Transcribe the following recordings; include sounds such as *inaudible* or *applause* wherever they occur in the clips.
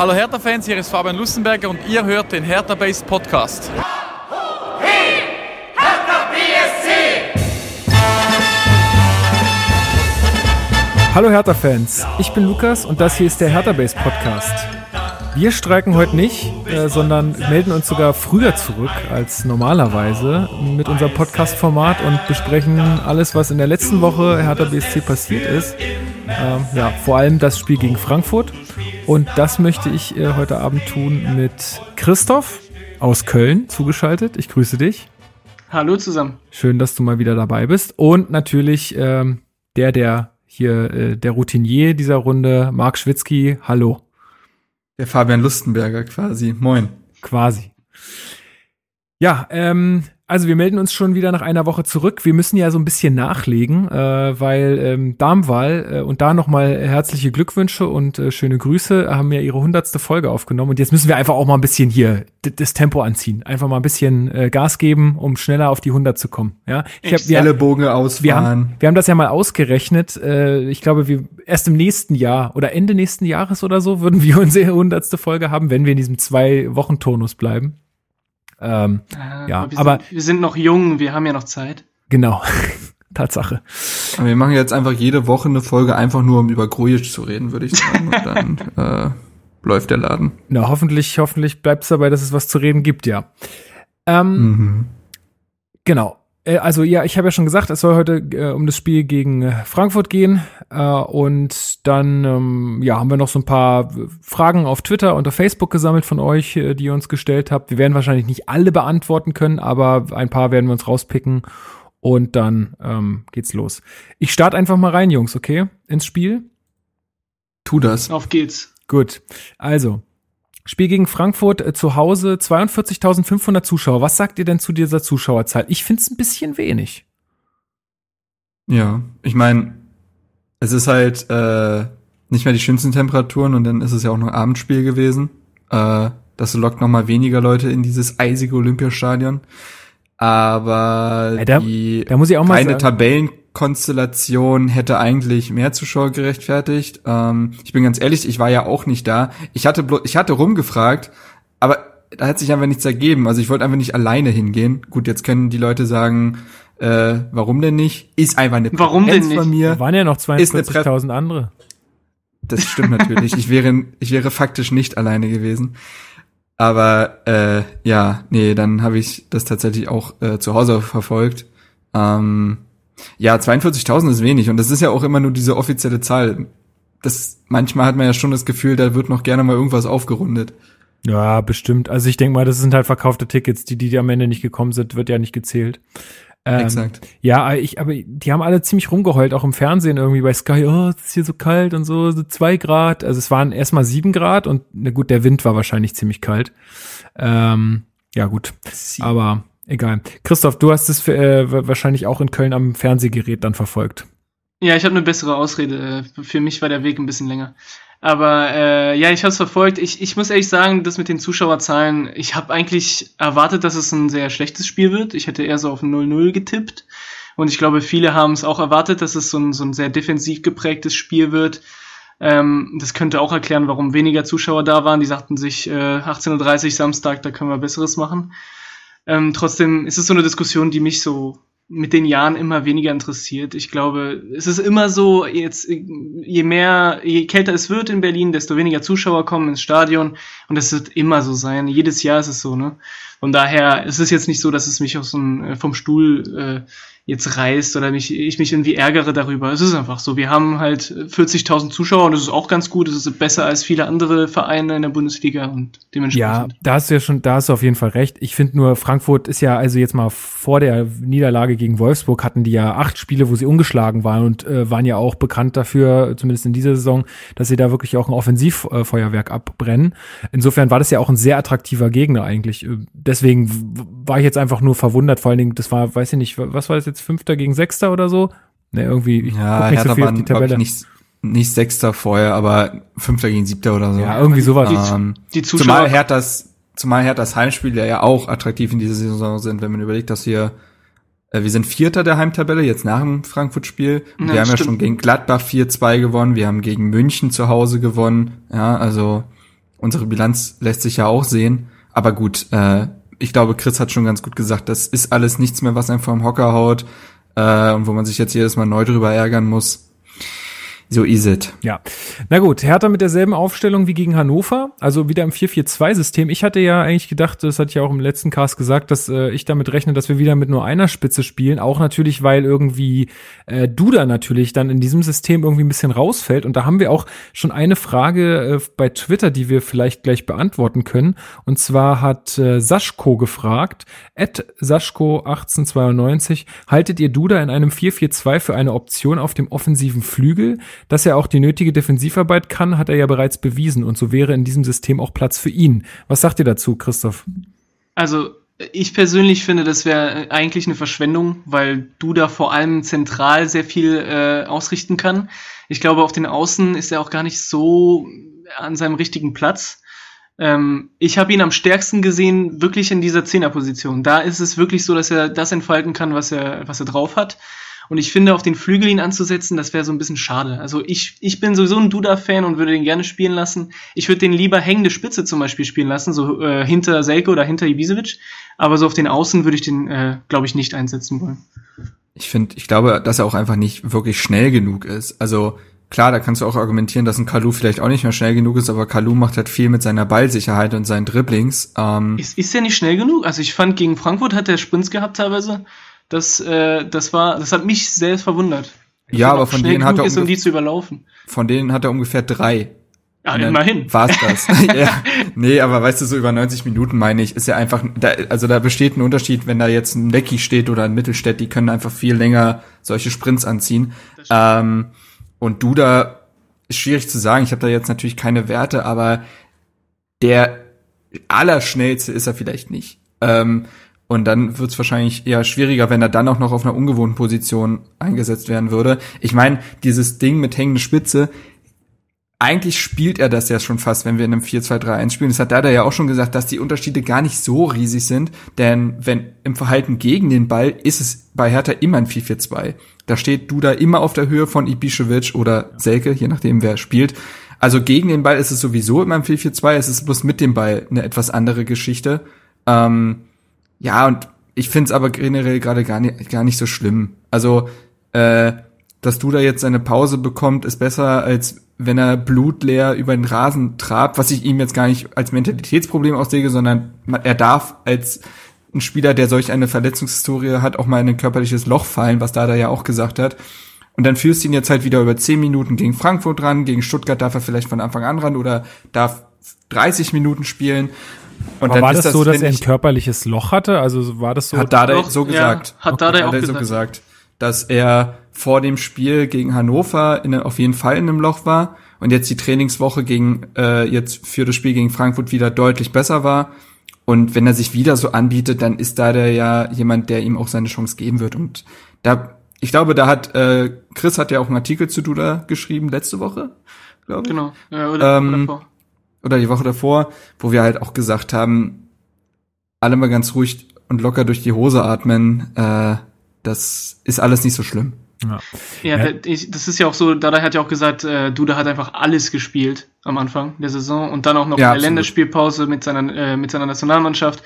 Hallo Hertha-Fans, hier ist Fabian Lussenberger und ihr hört den Hertha Base Podcast. Hallo Hertha-Fans, ich bin Lukas und das hier ist der Hertha Base Podcast. Wir streiken heute nicht, äh, sondern melden uns sogar früher zurück als normalerweise mit unserem Podcast-Format und besprechen alles, was in der letzten Woche Hertha BSC passiert ist. Ähm, ja, vor allem das Spiel gegen Frankfurt. Und das möchte ich äh, heute Abend tun mit Christoph aus Köln zugeschaltet. Ich grüße dich. Hallo zusammen. Schön, dass du mal wieder dabei bist. Und natürlich ähm, der, der hier, äh, der Routinier dieser Runde, Marc Schwitzky. Hallo. Der Fabian Lustenberger quasi. Moin. Quasi. Ja, ähm, also wir melden uns schon wieder nach einer Woche zurück. Wir müssen ja so ein bisschen nachlegen, äh, weil ähm, Darmwahl äh, und da nochmal herzliche Glückwünsche und äh, schöne Grüße haben ja ihre hundertste Folge aufgenommen und jetzt müssen wir einfach auch mal ein bisschen hier das Tempo anziehen, einfach mal ein bisschen äh, Gas geben, um schneller auf die 100 zu kommen. Ja, ich hab, wir, Ellenbogen ausfahren. Wir haben, wir haben das ja mal ausgerechnet. Äh, ich glaube, wir erst im nächsten Jahr oder Ende nächsten Jahres oder so würden wir *laughs* unsere hundertste Folge haben, wenn wir in diesem zwei Wochen Turnus bleiben. Ähm, äh, ja, aber, wir, aber sind, wir sind noch jung, wir haben ja noch Zeit. Genau. *laughs* Tatsache. Aber wir machen jetzt einfach jede Woche eine Folge, einfach nur um über Grujic zu reden, würde ich sagen. Und dann *laughs* äh, läuft der Laden. Na, hoffentlich, hoffentlich bleibt es dabei, dass es was zu reden gibt, ja. Ähm, mhm. Genau. Äh, also ja, ich habe ja schon gesagt, es soll heute äh, um das Spiel gegen äh, Frankfurt gehen. Äh, und dann ähm, ja, haben wir noch so ein paar Fragen auf Twitter und auf Facebook gesammelt von euch, äh, die ihr uns gestellt habt. Wir werden wahrscheinlich nicht alle beantworten können, aber ein paar werden wir uns rauspicken. Und dann ähm, geht's los. Ich starte einfach mal rein, Jungs, okay? Ins Spiel. Tu das. Auf geht's. Gut. Also, Spiel gegen Frankfurt äh, zu Hause, 42.500 Zuschauer. Was sagt ihr denn zu dieser Zuschauerzahl? Ich finde es ein bisschen wenig. Ja, ich meine, es ist halt äh, nicht mehr die schönsten Temperaturen und dann ist es ja auch noch Abendspiel gewesen. Äh, das lockt noch mal weniger Leute in dieses eisige Olympiastadion. Aber ja, da, die da muss ich auch mal keine Tabellen Konstellation hätte eigentlich mehr Zuschauer gerechtfertigt. Ähm, ich bin ganz ehrlich, ich war ja auch nicht da. Ich hatte bloß, ich hatte rumgefragt, aber da hat sich einfach nichts ergeben. Also ich wollte einfach nicht alleine hingehen. Gut, jetzt können die Leute sagen, äh, warum denn nicht? Ist einfach eine warum Präferenz denn nicht? von mir. Da waren ja noch 42.000 andere. Das stimmt natürlich. ich wäre, ich wäre faktisch nicht alleine gewesen. Aber äh, ja, nee, dann habe ich das tatsächlich auch äh, zu Hause verfolgt. Ähm, ja, 42.000 ist wenig und das ist ja auch immer nur diese offizielle Zahl. Das manchmal hat man ja schon das Gefühl, da wird noch gerne mal irgendwas aufgerundet. Ja, bestimmt. Also ich denke mal, das sind halt verkaufte Tickets, die die am Ende nicht gekommen sind, wird ja nicht gezählt. Ähm, Exakt. Ja, ich, aber die haben alle ziemlich rumgeheult, auch im Fernsehen irgendwie bei Sky, oh, es ist hier so kalt und so, so zwei Grad. Also es waren erstmal sieben Grad und na gut, der Wind war wahrscheinlich ziemlich kalt. Ähm, ja, gut. Aber Egal. Christoph, du hast es für, äh, wahrscheinlich auch in Köln am Fernsehgerät dann verfolgt. Ja, ich habe eine bessere Ausrede. Für mich war der Weg ein bisschen länger. Aber äh, ja, ich habe es verfolgt. Ich, ich muss ehrlich sagen, das mit den Zuschauerzahlen, ich habe eigentlich erwartet, dass es ein sehr schlechtes Spiel wird. Ich hätte eher so auf 0-0 getippt. Und ich glaube, viele haben es auch erwartet, dass es so ein, so ein sehr defensiv geprägtes Spiel wird. Ähm, das könnte auch erklären, warum weniger Zuschauer da waren. Die sagten sich, äh, 18.30 Uhr Samstag, da können wir Besseres machen. Ähm, trotzdem ist es so eine Diskussion, die mich so mit den Jahren immer weniger interessiert. Ich glaube, es ist immer so, jetzt, je mehr, je kälter es wird in Berlin, desto weniger Zuschauer kommen ins Stadion. Und das wird immer so sein. Jedes Jahr ist es so, ne? Von daher ist es jetzt nicht so, dass es mich aus dem, äh, vom Stuhl äh, jetzt reißt oder mich, ich mich irgendwie ärgere darüber. Es ist einfach so. Wir haben halt 40.000 Zuschauer und das ist auch ganz gut. Es ist besser als viele andere Vereine in der Bundesliga und dementsprechend. Ja, da hast du ja schon, da hast du auf jeden Fall recht. Ich finde nur, Frankfurt ist ja also jetzt mal vor der Niederlage gegen Wolfsburg hatten die ja acht Spiele, wo sie ungeschlagen waren und äh, waren ja auch bekannt dafür, zumindest in dieser Saison, dass sie da wirklich auch ein Offensivfeuerwerk abbrennen. Insofern war das ja auch ein sehr attraktiver Gegner eigentlich. Deswegen war ich jetzt einfach nur verwundert, vor allen Dingen, das war, weiß ich nicht, was war das jetzt? Jetzt Fünfter gegen Sechster oder so. Ne, irgendwie, ich ja, guck nicht Hertha so viel auf die Tabelle. Nicht, nicht Sechster vorher, aber Fünfter gegen Siebter oder so. Ja, irgendwie sowas. Ähm, die, die Zuschauer zumal Herthas, zumal Herthas Heimspiele ja auch attraktiv in dieser Saison sind, wenn man überlegt, dass wir äh, wir sind Vierter der Heimtabelle, jetzt nach dem Frankfurt-Spiel. Ja, wir haben stimmt. ja schon gegen Gladbach 4-2 gewonnen, wir haben gegen München zu Hause gewonnen. Ja, also unsere Bilanz lässt sich ja auch sehen. Aber gut, äh, ich glaube, Chris hat schon ganz gut gesagt, das ist alles nichts mehr, was einem vom Hocker haut äh, und wo man sich jetzt jedes Mal neu drüber ärgern muss. So is it. Ja. Na gut, Hertha mit derselben Aufstellung wie gegen Hannover, also wieder im 4-4-2-System. Ich hatte ja eigentlich gedacht, das hatte ich ja auch im letzten Cast gesagt, dass äh, ich damit rechne, dass wir wieder mit nur einer Spitze spielen. Auch natürlich, weil irgendwie äh, Duda natürlich dann in diesem System irgendwie ein bisschen rausfällt. Und da haben wir auch schon eine Frage äh, bei Twitter, die wir vielleicht gleich beantworten können. Und zwar hat äh, Saschko gefragt, at Saschko 1892, haltet ihr Duda in einem 4-4-2 für eine Option auf dem offensiven Flügel? Dass er auch die nötige Defensivarbeit kann, hat er ja bereits bewiesen und so wäre in diesem System auch Platz für ihn. Was sagt ihr dazu, Christoph? Also ich persönlich finde, das wäre eigentlich eine Verschwendung, weil du da vor allem zentral sehr viel äh, ausrichten kann. Ich glaube, auf den Außen ist er auch gar nicht so an seinem richtigen Platz. Ähm, ich habe ihn am stärksten gesehen, wirklich in dieser Zehnerposition. Da ist es wirklich so, dass er das entfalten kann, was er, was er drauf hat. Und ich finde, auf den Flügel ihn anzusetzen, das wäre so ein bisschen schade. Also ich, ich bin sowieso ein Duda-Fan und würde den gerne spielen lassen. Ich würde den lieber hängende Spitze zum Beispiel spielen lassen, so äh, hinter Selke oder hinter Ibisevic. Aber so auf den Außen würde ich den, äh, glaube ich, nicht einsetzen wollen. Ich finde, ich glaube, dass er auch einfach nicht wirklich schnell genug ist. Also klar, da kannst du auch argumentieren, dass ein Kalu vielleicht auch nicht mehr schnell genug ist, aber Kalu macht halt viel mit seiner Ballsicherheit und seinen Dribblings. Ähm ist, ist er nicht schnell genug? Also ich fand, gegen Frankfurt hat er Sprints gehabt teilweise. Das, äh, das war, das hat mich selbst verwundert. Ja, aber von denen hat er ist, um die zu überlaufen. Von denen hat er ungefähr drei. Ja, immerhin. *laughs* War's das. *laughs* ja. Nee, aber weißt du, so über 90 Minuten meine ich, ist ja einfach, da, also da besteht ein Unterschied, wenn da jetzt ein Lecky steht oder ein Mittelstädt, die können einfach viel länger solche Sprints anziehen. Ähm, und Duda ist schwierig zu sagen, ich habe da jetzt natürlich keine Werte, aber der allerschnellste ist er vielleicht nicht. Ähm, und dann wird es wahrscheinlich eher schwieriger, wenn er dann auch noch auf einer ungewohnten Position eingesetzt werden würde. Ich meine, dieses Ding mit hängender Spitze, eigentlich spielt er das ja schon fast, wenn wir in einem 4-2-3-1 spielen. Das hat Dada ja auch schon gesagt, dass die Unterschiede gar nicht so riesig sind. Denn wenn im Verhalten gegen den Ball ist es bei Hertha immer ein 4-4-2. Da steht Duda immer auf der Höhe von Ibišević oder Selke, je nachdem wer spielt. Also gegen den Ball ist es sowieso immer ein 4-4-2. Es ist bloß mit dem Ball eine etwas andere Geschichte. Ähm, ja, und ich find's aber generell gerade gar nicht, gar nicht so schlimm. Also, äh, dass du da jetzt seine Pause bekommt, ist besser, als wenn er blutleer über den Rasen trabt, was ich ihm jetzt gar nicht als Mentalitätsproblem auslege, sondern er darf als ein Spieler, der solch eine Verletzungshistorie hat, auch mal in ein körperliches Loch fallen, was Dada ja auch gesagt hat. Und dann führst du ihn jetzt halt wieder über 10 Minuten gegen Frankfurt ran, gegen Stuttgart darf er vielleicht von Anfang an ran oder darf 30 Minuten spielen. Und Aber war das, das so, dass er ein körperliches Loch hatte? Also war das so? Hat Dada so gesagt. Ja, hat okay. Dada auch hat gesagt. so gesagt, dass er vor dem Spiel gegen Hannover in, auf jeden Fall in einem Loch war und jetzt die Trainingswoche gegen äh, jetzt für das Spiel gegen Frankfurt wieder deutlich besser war. Und wenn er sich wieder so anbietet, dann ist da der ja jemand, der ihm auch seine Chance geben wird. Und da, ich glaube, da hat äh, Chris hat ja auch einen Artikel zu Duda geschrieben letzte Woche, glaube ich. Genau. Ja, oder, ähm, oder oder die Woche davor, wo wir halt auch gesagt haben, alle mal ganz ruhig und locker durch die Hose atmen, äh, das ist alles nicht so schlimm. Ja, ja das ist ja auch so, Dada hat ja auch gesagt, äh, Duda hat einfach alles gespielt am Anfang der Saison und dann auch noch ja, eine Länderspielpause mit seiner, äh, mit seiner Nationalmannschaft.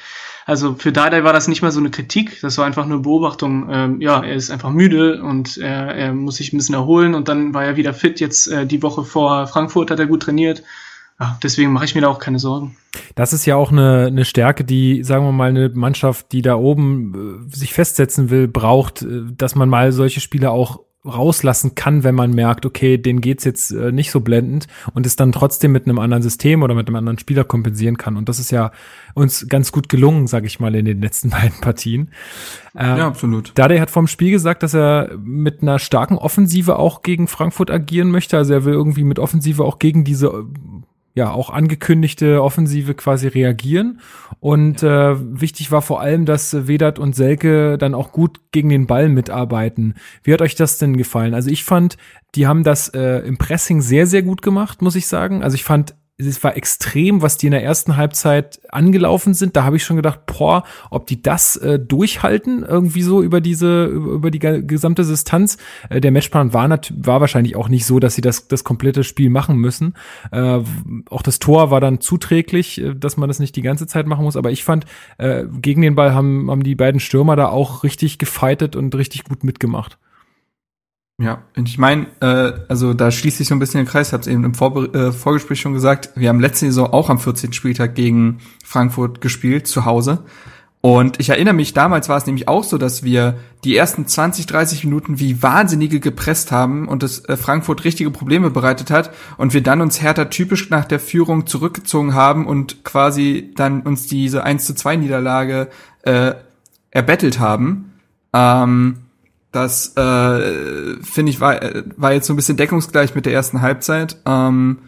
Also für Dada war das nicht mal so eine Kritik, das war einfach eine Beobachtung. Ähm, ja, er ist einfach müde und er, er muss sich ein bisschen erholen und dann war er wieder fit. Jetzt äh, die Woche vor Frankfurt hat er gut trainiert ja, deswegen mache ich mir da auch keine Sorgen. Das ist ja auch eine, eine Stärke, die, sagen wir mal, eine Mannschaft, die da oben äh, sich festsetzen will, braucht, äh, dass man mal solche Spiele auch rauslassen kann, wenn man merkt, okay, denen geht's jetzt äh, nicht so blendend und es dann trotzdem mit einem anderen System oder mit einem anderen Spieler kompensieren kann. Und das ist ja uns ganz gut gelungen, sage ich mal, in den letzten *laughs* beiden Partien. Ähm, ja, absolut. Dade hat vom Spiel gesagt, dass er mit einer starken Offensive auch gegen Frankfurt agieren möchte. Also er will irgendwie mit Offensive auch gegen diese ja auch angekündigte Offensive quasi reagieren. Und ja. äh, wichtig war vor allem, dass Vedat und Selke dann auch gut gegen den Ball mitarbeiten. Wie hat euch das denn gefallen? Also ich fand, die haben das äh, im Pressing sehr, sehr gut gemacht, muss ich sagen. Also ich fand es war extrem, was die in der ersten Halbzeit angelaufen sind. Da habe ich schon gedacht, boah, ob die das äh, durchhalten, irgendwie so über diese, über, die gesamte Distanz. Äh, der Matchplan war, war wahrscheinlich auch nicht so, dass sie das, das komplette Spiel machen müssen. Äh, auch das Tor war dann zuträglich, äh, dass man das nicht die ganze Zeit machen muss. Aber ich fand, äh, gegen den Ball haben, haben die beiden Stürmer da auch richtig gefightet und richtig gut mitgemacht. Ja, und ich meine, äh, also da schließt sich so ein bisschen der Kreis, hab's eben im Vor äh, Vorgespräch schon gesagt, wir haben letzte Saison auch am 14. Spieltag gegen Frankfurt gespielt, zu Hause. Und ich erinnere mich, damals war es nämlich auch so, dass wir die ersten 20, 30 Minuten wie Wahnsinnige gepresst haben und es äh, Frankfurt richtige Probleme bereitet hat und wir dann uns härter typisch nach der Führung zurückgezogen haben und quasi dann uns diese 1 zu 2 Niederlage äh, erbettelt haben. Ähm, das äh, finde ich war, war jetzt so ein bisschen deckungsgleich mit der ersten Halbzeit. Ähm,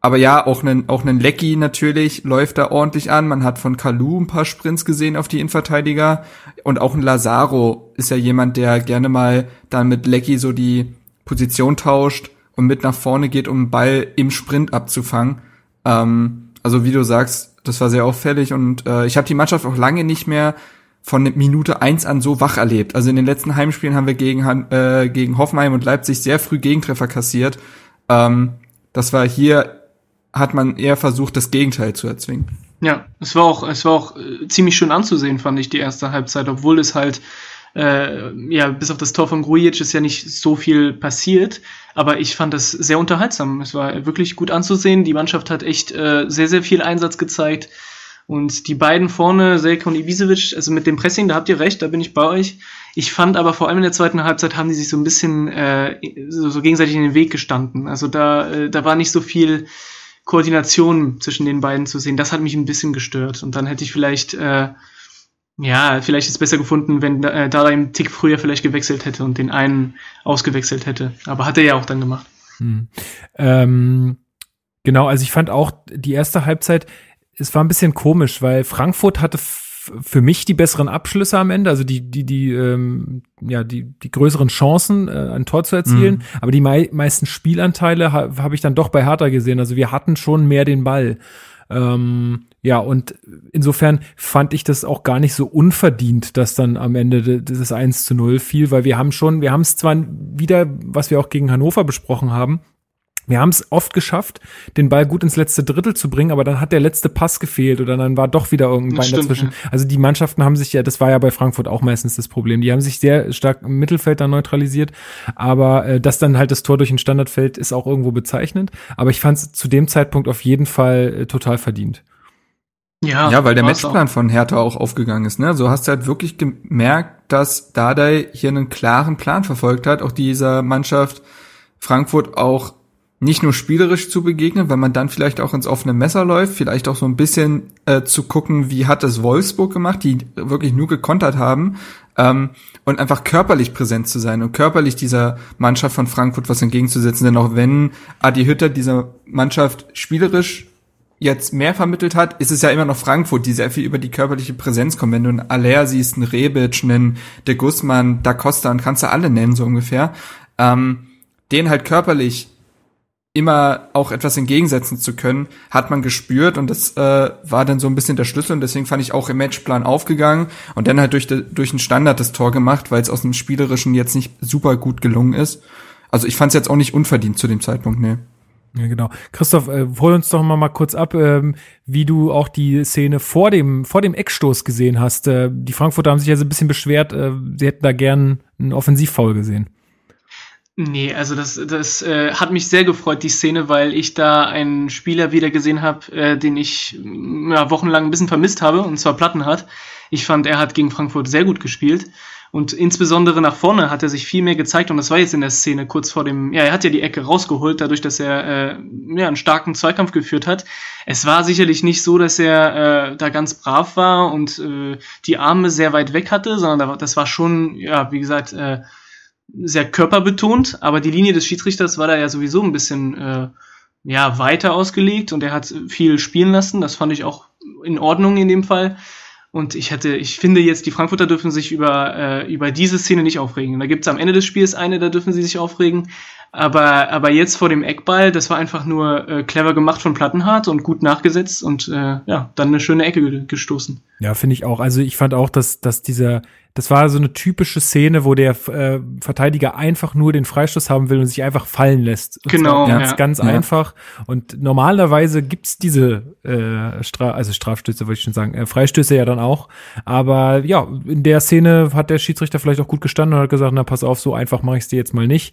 aber ja, auch ein auch einen Lecky natürlich läuft da ordentlich an. Man hat von Kalu ein paar Sprints gesehen auf die Innenverteidiger und auch ein Lazaro ist ja jemand, der gerne mal dann mit Lecky so die Position tauscht und mit nach vorne geht, um den Ball im Sprint abzufangen. Ähm, also wie du sagst, das war sehr auffällig und äh, ich habe die Mannschaft auch lange nicht mehr von Minute eins an so wach erlebt. Also in den letzten Heimspielen haben wir gegen, äh, gegen Hoffenheim und Leipzig sehr früh Gegentreffer kassiert. Ähm, das war hier, hat man eher versucht, das Gegenteil zu erzwingen. Ja, es war auch, es war auch äh, ziemlich schön anzusehen, fand ich, die erste Halbzeit, obwohl es halt, äh, ja, bis auf das Tor von Grujic ist ja nicht so viel passiert, aber ich fand das sehr unterhaltsam. Es war wirklich gut anzusehen. Die Mannschaft hat echt äh, sehr, sehr viel Einsatz gezeigt. Und die beiden vorne, Selke und Ibisevic, also mit dem Pressing, da habt ihr recht, da bin ich bei euch. Ich fand aber vor allem in der zweiten Halbzeit haben die sich so ein bisschen äh, so, so gegenseitig in den Weg gestanden. Also da, äh, da war nicht so viel Koordination zwischen den beiden zu sehen. Das hat mich ein bisschen gestört. Und dann hätte ich vielleicht, äh, ja, vielleicht ist es besser gefunden, wenn äh, Dada im Tick früher vielleicht gewechselt hätte und den einen ausgewechselt hätte. Aber hat er ja auch dann gemacht. Hm. Ähm, genau, also ich fand auch die erste Halbzeit, es war ein bisschen komisch, weil Frankfurt hatte für mich die besseren Abschlüsse am Ende, also die die die ähm, ja die die größeren Chancen äh, ein Tor zu erzielen, mhm. aber die mei meisten Spielanteile habe hab ich dann doch bei Hertha gesehen, also wir hatten schon mehr den Ball. Ähm, ja, und insofern fand ich das auch gar nicht so unverdient, dass dann am Ende das 1 zu 0 fiel, weil wir haben schon, wir haben es zwar wieder, was wir auch gegen Hannover besprochen haben, wir haben es oft geschafft, den Ball gut ins letzte Drittel zu bringen, aber dann hat der letzte Pass gefehlt oder dann war doch wieder irgendein Bein dazwischen. Ja. Also die Mannschaften haben sich ja, das war ja bei Frankfurt auch meistens das Problem, die haben sich sehr stark im Mittelfeld dann neutralisiert, aber äh, dass dann halt das Tor durch ein Standard fällt, ist auch irgendwo bezeichnend. Aber ich fand es zu dem Zeitpunkt auf jeden Fall äh, total verdient. Ja, ja, weil der Matchplan auch. von Hertha auch aufgegangen ist. Ne? So hast du halt wirklich gemerkt, dass Dardai hier einen klaren Plan verfolgt hat, auch dieser Mannschaft Frankfurt auch nicht nur spielerisch zu begegnen, weil man dann vielleicht auch ins offene Messer läuft, vielleicht auch so ein bisschen äh, zu gucken, wie hat es Wolfsburg gemacht, die wirklich nur gekontert haben, ähm, und einfach körperlich präsent zu sein und körperlich dieser Mannschaft von Frankfurt was entgegenzusetzen. Denn auch wenn Adi Hütter dieser Mannschaft spielerisch jetzt mehr vermittelt hat, ist es ja immer noch Frankfurt, die sehr viel über die körperliche Präsenz kommen. Wenn du einen Aller siehst, einen Rebic, einen De Guzman, Da Costa und kannst du alle nennen, so ungefähr, ähm, den halt körperlich immer auch etwas entgegensetzen zu können, hat man gespürt und das äh, war dann so ein bisschen der Schlüssel und deswegen fand ich auch im Matchplan aufgegangen und dann halt durch, de, durch einen Standard das Tor gemacht, weil es aus dem Spielerischen jetzt nicht super gut gelungen ist. Also ich fand es jetzt auch nicht unverdient zu dem Zeitpunkt, ne. Ja, genau. Christoph, äh, hol uns doch mal, mal kurz ab, ähm, wie du auch die Szene vor dem, vor dem Eckstoß gesehen hast. Äh, die Frankfurter haben sich ja so ein bisschen beschwert, äh, sie hätten da gern einen Offensivfoul gesehen. Nee, also das, das äh, hat mich sehr gefreut, die Szene, weil ich da einen Spieler wieder gesehen habe, äh, den ich ja, wochenlang ein bisschen vermisst habe, und zwar Plattenhardt. Ich fand, er hat gegen Frankfurt sehr gut gespielt. Und insbesondere nach vorne hat er sich viel mehr gezeigt und das war jetzt in der Szene kurz vor dem, ja, er hat ja die Ecke rausgeholt, dadurch, dass er äh, ja, einen starken Zweikampf geführt hat. Es war sicherlich nicht so, dass er äh, da ganz brav war und äh, die Arme sehr weit weg hatte, sondern das war schon, ja, wie gesagt, äh, sehr körperbetont, aber die Linie des Schiedsrichters war da ja sowieso ein bisschen äh, ja, weiter ausgelegt und er hat viel spielen lassen. Das fand ich auch in Ordnung in dem Fall. Und ich hätte, ich finde jetzt, die Frankfurter dürfen sich über, äh, über diese Szene nicht aufregen. Da gibt es am Ende des Spiels eine, da dürfen sie sich aufregen. Aber, aber jetzt vor dem Eckball, das war einfach nur äh, clever gemacht von Plattenhardt und gut nachgesetzt und äh, ja, dann eine schöne Ecke gestoßen. Ja, finde ich auch. Also ich fand auch, dass, dass dieser, das war so eine typische Szene, wo der äh, Verteidiger einfach nur den Freistoß haben will und sich einfach fallen lässt. Und genau. Ganz, ja. ganz Ja. einfach. Und normalerweise gibt's diese äh, Stra also Strafstöße, wollte ich schon sagen, äh, Freistöße ja dann auch. Aber ja, in der Szene hat der Schiedsrichter vielleicht auch gut gestanden und hat gesagt, na pass auf, so einfach mache ich dir jetzt mal nicht.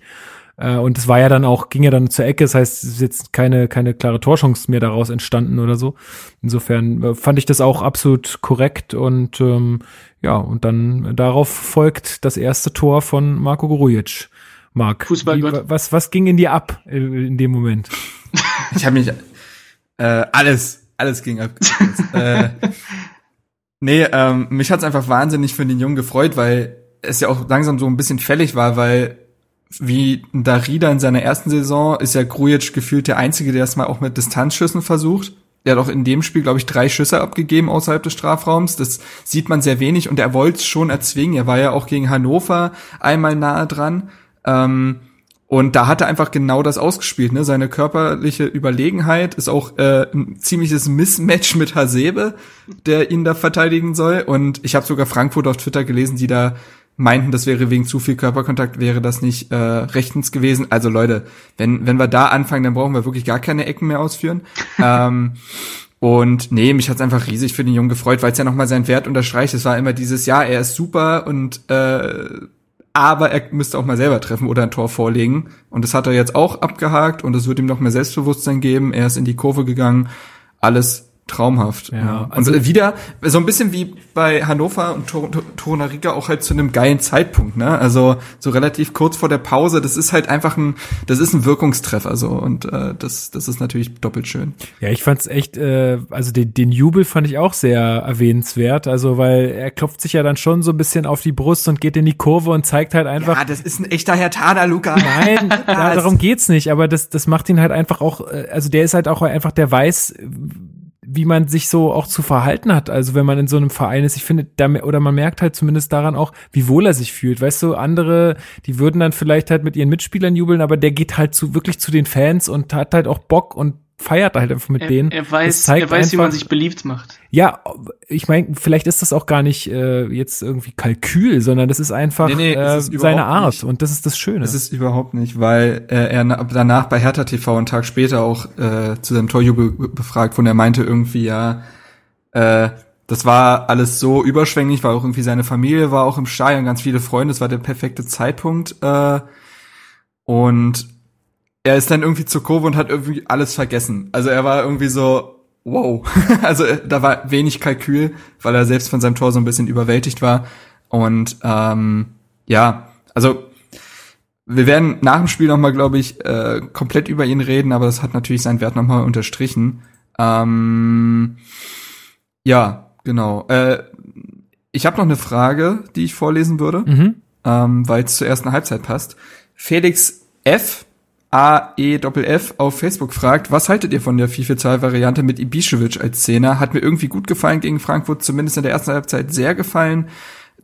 Äh, Und es war ja dann auch, ging ja dann zur Ecke, das heißt, es ist jetzt keine, keine klare Torchance mehr daraus entstanden oder so. Insofern äh, fand ich das auch absolut korrekt und ähm, ja, und dann darauf folgt das erste Tor von Marco Grujic. Marc, Fußballgott. wie- was, was ging in dir ab äh, in dem Moment? *laughs* Ich habe mich äh, alles, alles ging ab. *laughs* äh, nee, ähm, mich hat's einfach wahnsinnig für den Jungen gefreut, weil es ja auch langsam so ein bisschen fällig war, weil wie Darida in seiner ersten Saison ist ja Grujic gefühlt der Einzige, der es mal auch mit Distanzschüssen versucht. Er hat auch in dem Spiel, glaube ich, drei Schüsse abgegeben außerhalb des Strafraums. Das sieht man sehr wenig und er wollte es schon erzwingen. Er war ja auch gegen Hannover einmal nahe dran. Ähm, und da hat er einfach genau das ausgespielt. Ne? Seine körperliche Überlegenheit ist auch äh, ein ziemliches Mismatch mit Hasebe, der ihn da verteidigen soll. Und ich habe sogar Frankfurt auf Twitter gelesen, die da meinten, das wäre wegen zu viel Körperkontakt, wäre das nicht äh, rechtens gewesen. Also Leute, wenn, wenn wir da anfangen, dann brauchen wir wirklich gar keine Ecken mehr ausführen. *laughs* ähm, und nee, mich hat's einfach riesig für den Jungen gefreut, weil es ja nochmal seinen Wert unterstreicht. Es war immer dieses, ja, er ist super und äh, aber er müsste auch mal selber treffen oder ein Tor vorlegen. Und das hat er jetzt auch abgehakt und es wird ihm noch mehr Selbstbewusstsein geben. Er ist in die Kurve gegangen. Alles traumhaft. Ja, und also- wieder so ein bisschen wie bei Hannover und Tor- Tor- Torunariga auch halt zu einem geilen Zeitpunkt, ne? Also so relativ kurz vor der Pause. Das ist halt einfach ein, das ist ein Wirkungstreffer so und äh, das, das ist natürlich doppelt schön. Ja, ich fand's echt, äh, also den, den Jubel fand ich auch sehr erwähnenswert, also weil er klopft sich ja dann schon so ein bisschen auf die Brust und geht in die Kurve und zeigt halt einfach, Ja, das ist ein echter Herr Tader, Luca. Nein, *laughs* da, darum geht's nicht, aber das, das macht ihn halt einfach auch, äh, also der ist halt auch einfach, der weiß, wie man sich so auch zu verhalten hat. Also wenn man in so einem Verein ist, ich finde, da, oder man merkt halt zumindest daran auch, wie wohl er sich fühlt. Weißt du, andere, die würden dann vielleicht halt mit ihren Mitspielern jubeln, aber der geht halt zu, wirklich zu den Fans und hat halt auch Bock und feiert halt einfach mit Er, denen. er weiß, er weiß wie man einfach- sich beliebt macht. Ja, ich meine, vielleicht ist das auch gar nicht äh, jetzt irgendwie Kalkül, sondern das ist einfach Nee, nee, äh, es ist seine Art nicht. und das ist das Schöne. Das ist überhaupt nicht, weil äh, er na- danach bei Hertha TV einen Tag später auch äh, zu seinem Torjubel be- befragt wurde. Er meinte irgendwie, ja, äh, das war alles so überschwänglich, weil auch irgendwie seine Familie war auch im Stadion, ganz viele Freunde, es war der perfekte Zeitpunkt. Äh, und er ist dann irgendwie zur Kurve und hat irgendwie alles vergessen. Also er war irgendwie so, wow. *laughs* also äh, da war wenig Kalkül, weil er selbst von seinem Tor so ein bisschen überwältigt war. Und ähm, ja, also wir werden nach dem Spiel nochmal, glaube ich, äh, komplett über ihn reden, aber das hat natürlich seinen Wert nochmal unterstrichen. Ähm, ja, genau. Äh, ich habe noch eine Frage, die ich vorlesen würde mhm. ähm, weil es zur ersten Halbzeit passt. Felix F. A E Doppel F auf Facebook fragt, was haltet ihr von der 4-4-2-Variante mit Ibišević als Zehner? Hat mir irgendwie gut gefallen gegen Frankfurt, zumindest in der ersten Halbzeit sehr gefallen,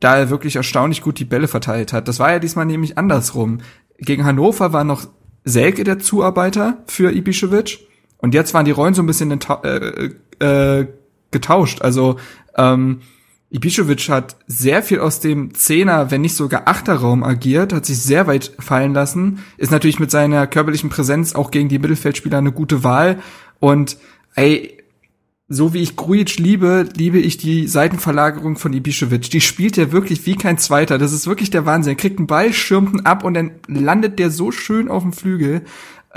da er wirklich erstaunlich gut die Bälle verteilt hat. Das war ja diesmal nämlich andersrum. Gegen Hannover war noch Selke der Zuarbeiter für Ibišević und jetzt waren die Rollen so ein bisschen entau- äh, äh, getauscht. Also ähm, Ibišević hat sehr viel aus dem Zehner, wenn nicht sogar Achterraum agiert, hat sich sehr weit fallen lassen, ist natürlich mit seiner körperlichen Präsenz auch gegen die Mittelfeldspieler eine gute Wahl und ey, so wie ich Grujic liebe, liebe ich die Seitenverlagerung von Ibišević. Die spielt er wirklich wie kein Zweiter. Das ist wirklich der Wahnsinn. Er kriegt einen Ball, schirmt ihn ab und dann landet der so schön auf dem Flügel.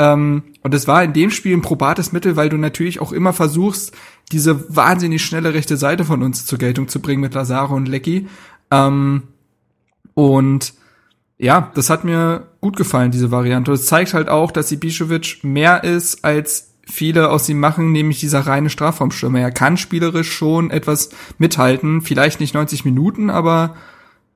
Ähm, und es war in dem Spiel ein probates Mittel, weil du natürlich auch immer versuchst, diese wahnsinnig schnelle rechte Seite von uns zur Geltung zu bringen mit Lazaro und Lecky. Ähm, und ja, das hat mir gut gefallen, diese Variante. Es zeigt halt auch, dass Ibišević mehr ist, als viele aus ihm machen, nämlich dieser reine Strafraumstürmer. Er kann spielerisch schon etwas mithalten, vielleicht nicht 90 Minuten, aber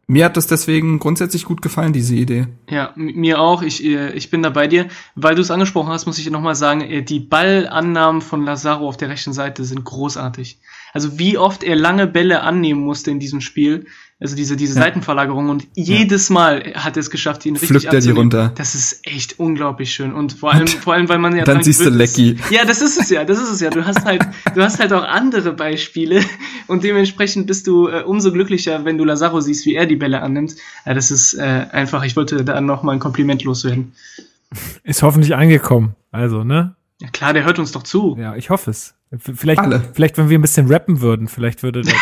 mir hat das deswegen grundsätzlich gut gefallen, diese Idee. Ja, mir auch. Ich, äh, ich bin da bei dir. Weil du es angesprochen hast, muss ich nochmal sagen, äh, die Ballannahmen von Lazaro auf der rechten Seite sind großartig. Also wie oft er lange Bälle annehmen musste in diesem Spiel, Also diese, diese ja. Seitenverlagerung und jedes Mal hat er es geschafft, ihn richtig Pflückt er die runter. Das ist echt unglaublich schön und vor allem, und vor allem, weil man ja dann siehst du Lecky. Ja, das ist es ja, das ist es ja. Du hast halt, du hast halt auch andere Beispiele und dementsprechend bist du äh, umso glücklicher, wenn du Lazaro siehst, wie er die Bälle annimmt. Ja, das ist äh, einfach, ich wollte da noch mal ein Kompliment loswerden. Ist hoffentlich angekommen, also, ne? Ja klar, der hört uns doch zu. Ja, ich hoffe es. Vielleicht, Alle. vielleicht, wenn wir ein bisschen rappen würden, vielleicht würde der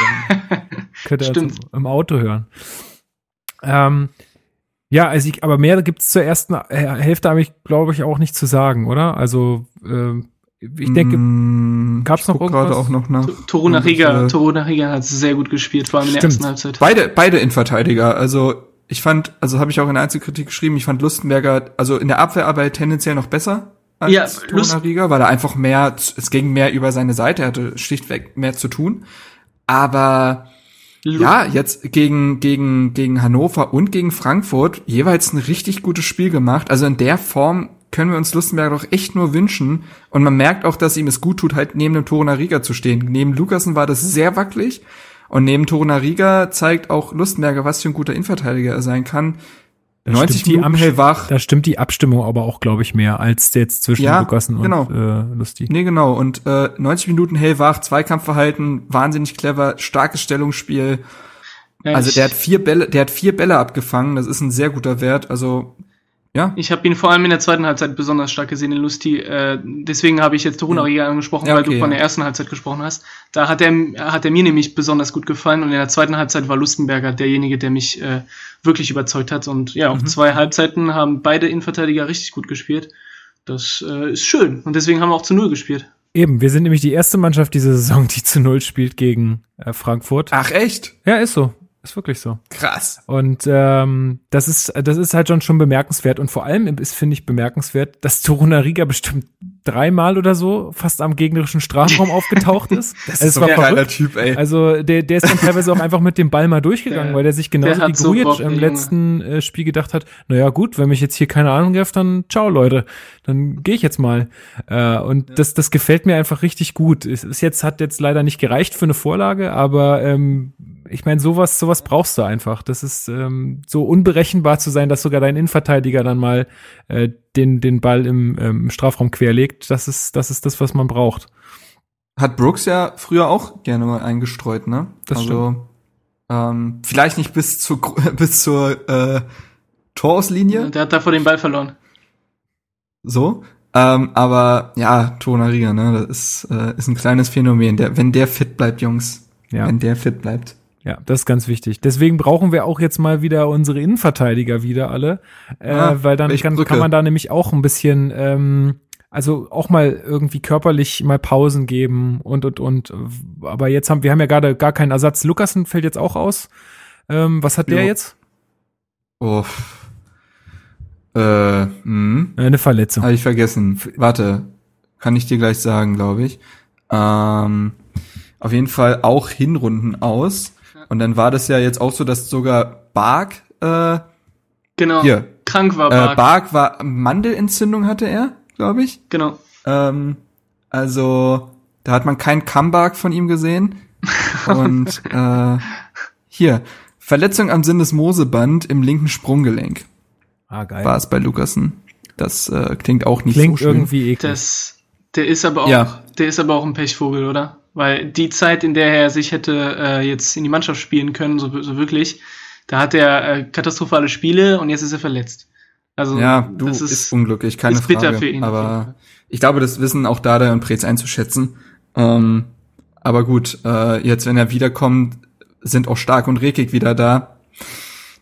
dann *laughs* könnte er im Auto hören. Ähm, ja, also ich, aber mehr gibt es zur ersten Hälfte, habe ich, glaube ich, auch nicht zu sagen, oder? Also äh, ich denke, mm, gab es noch irgendwas? gerade auch noch nach. Toruna Riga, Toruna Riga hat sehr gut gespielt, vor allem in der Stimmt. ersten Halbzeit. Beide, beide Innenverteidiger. Also ich fand, also habe ich auch in der Einzelkritik geschrieben, ich fand Lustenberger, also in der Abwehrarbeit tendenziell noch besser als ja, Torunariga, weil er einfach mehr, es ging mehr über seine Seite, er hatte schlichtweg mehr zu tun. Aber ja, jetzt gegen, gegen, gegen Hannover und gegen Frankfurt jeweils ein richtig gutes Spiel gemacht. Also in der Form können wir uns Lustenberger doch echt nur wünschen. Und man merkt auch, dass ihm es gut tut, halt neben dem Torunariga zu stehen. Neben Lukasen war das sehr wackelig. Und neben Torunariga zeigt auch Lustenberger, was für ein guter Innenverteidiger er sein kann. Da 90 Minuten hellwach. Da stimmt die Abstimmung aber auch, glaube ich, mehr als jetzt zwischen ja, Lukasen genau. und äh, Lusti. Nee, genau. Und äh, 90 Minuten hellwach, Zweikampfverhalten, wahnsinnig clever, starkes Stellungsspiel. Ja, also der hat vier Bälle, der hat vier Bälle abgefangen. Das ist ein sehr guter Wert. Also ja. Ich habe ihn vor allem in der zweiten Halbzeit besonders stark gesehen in Lusti. Äh, deswegen habe ich jetzt Torunariga angesprochen, ja, okay, weil du von der ersten Halbzeit gesprochen hast. Da hat er, hat er mir nämlich besonders gut gefallen und in der zweiten Halbzeit war Lustenberger derjenige, der mich äh, wirklich überzeugt hat. Und ja, auf mhm. zwei Halbzeiten haben beide Innenverteidiger richtig gut gespielt. Das äh, ist schön und deswegen haben wir auch zu Null gespielt. Eben, wir sind nämlich die erste Mannschaft diese Saison, die zu Null spielt gegen äh, Frankfurt. Ach echt? Ja, ist so. Ist wirklich so. Krass. Und ähm, das ist das ist halt schon schon bemerkenswert und vor allem ist finde ich bemerkenswert, dass Toruna Riga bestimmt dreimal oder so fast am gegnerischen Strafraum *laughs* aufgetaucht ist. Das also ist so ein geiler Typ, ey. Also der, der ist dann teilweise auch einfach mit dem Ball mal durchgegangen, ja, weil der sich genauso der wie Grujic so im letzten äh, Spiel gedacht hat, naja gut, wenn mich jetzt hier keine Ahnung greift, dann ciao Leute, dann gehe ich jetzt mal. Äh, und ja. das, das gefällt mir einfach richtig gut. Es ist jetzt, hat jetzt leider nicht gereicht für eine Vorlage, aber ähm, ich meine, sowas, sowas brauchst du einfach. Das ist ähm, so unberechenbar zu sein, dass sogar dein Innenverteidiger dann mal äh, den, den Ball im ähm, Strafraum querlegt. Das ist, das ist das, was man braucht. Hat Brooks ja früher auch gerne mal eingestreut, ne? Das also, ähm, vielleicht nicht bis zur *laughs* bis zur äh, Torauslinie. Der hat davor den Ball verloren. So, ähm, aber ja, Tonariga, ne, das ist, äh, ist ein kleines Phänomen. Der, wenn der fit bleibt, Jungs, ja. wenn der fit bleibt. Ja, das ist ganz wichtig. Deswegen brauchen wir auch jetzt mal wieder unsere Innenverteidiger wieder alle, äh, ah, weil dann kann, kann man da nämlich auch ein bisschen, ähm, also auch mal irgendwie körperlich mal Pausen geben und und und. Aber jetzt haben wir haben ja gerade gar keinen Ersatz. Lukasen fällt jetzt auch aus. Ähm, was hat jo. der jetzt? Oh. Äh, hm. Eine Verletzung. Habe ich vergessen. Warte, kann ich dir gleich sagen, glaube ich. Ähm, auf jeden Fall auch Hinrunden aus. Und dann war das ja jetzt auch so, dass sogar Bark äh, genau hier, krank war. Bark. Äh, Bark war Mandelentzündung hatte er, glaube ich. Genau. Ähm, also da hat man kein Comeback von ihm gesehen. *laughs* Und äh, hier Verletzung am Sinnesmoseband im linken Sprunggelenk. Ah geil. War es bei Lukasen. Das äh, klingt auch nicht klingt so schön. irgendwie eklig. Das, der ist aber auch, ja. der ist aber auch ein Pechvogel, oder? Weil die Zeit, in der er sich hätte äh, jetzt in die Mannschaft spielen können, so, so wirklich, da hat er äh, katastrophale Spiele und jetzt ist er verletzt. Also ja, du das ist, ist unglücklich, keine ist Frage. Für ihn, aber ich glaube, das wissen auch Dada und Prez einzuschätzen. Ähm, aber gut, äh, jetzt wenn er wiederkommt, sind auch Stark und Rekik wieder da.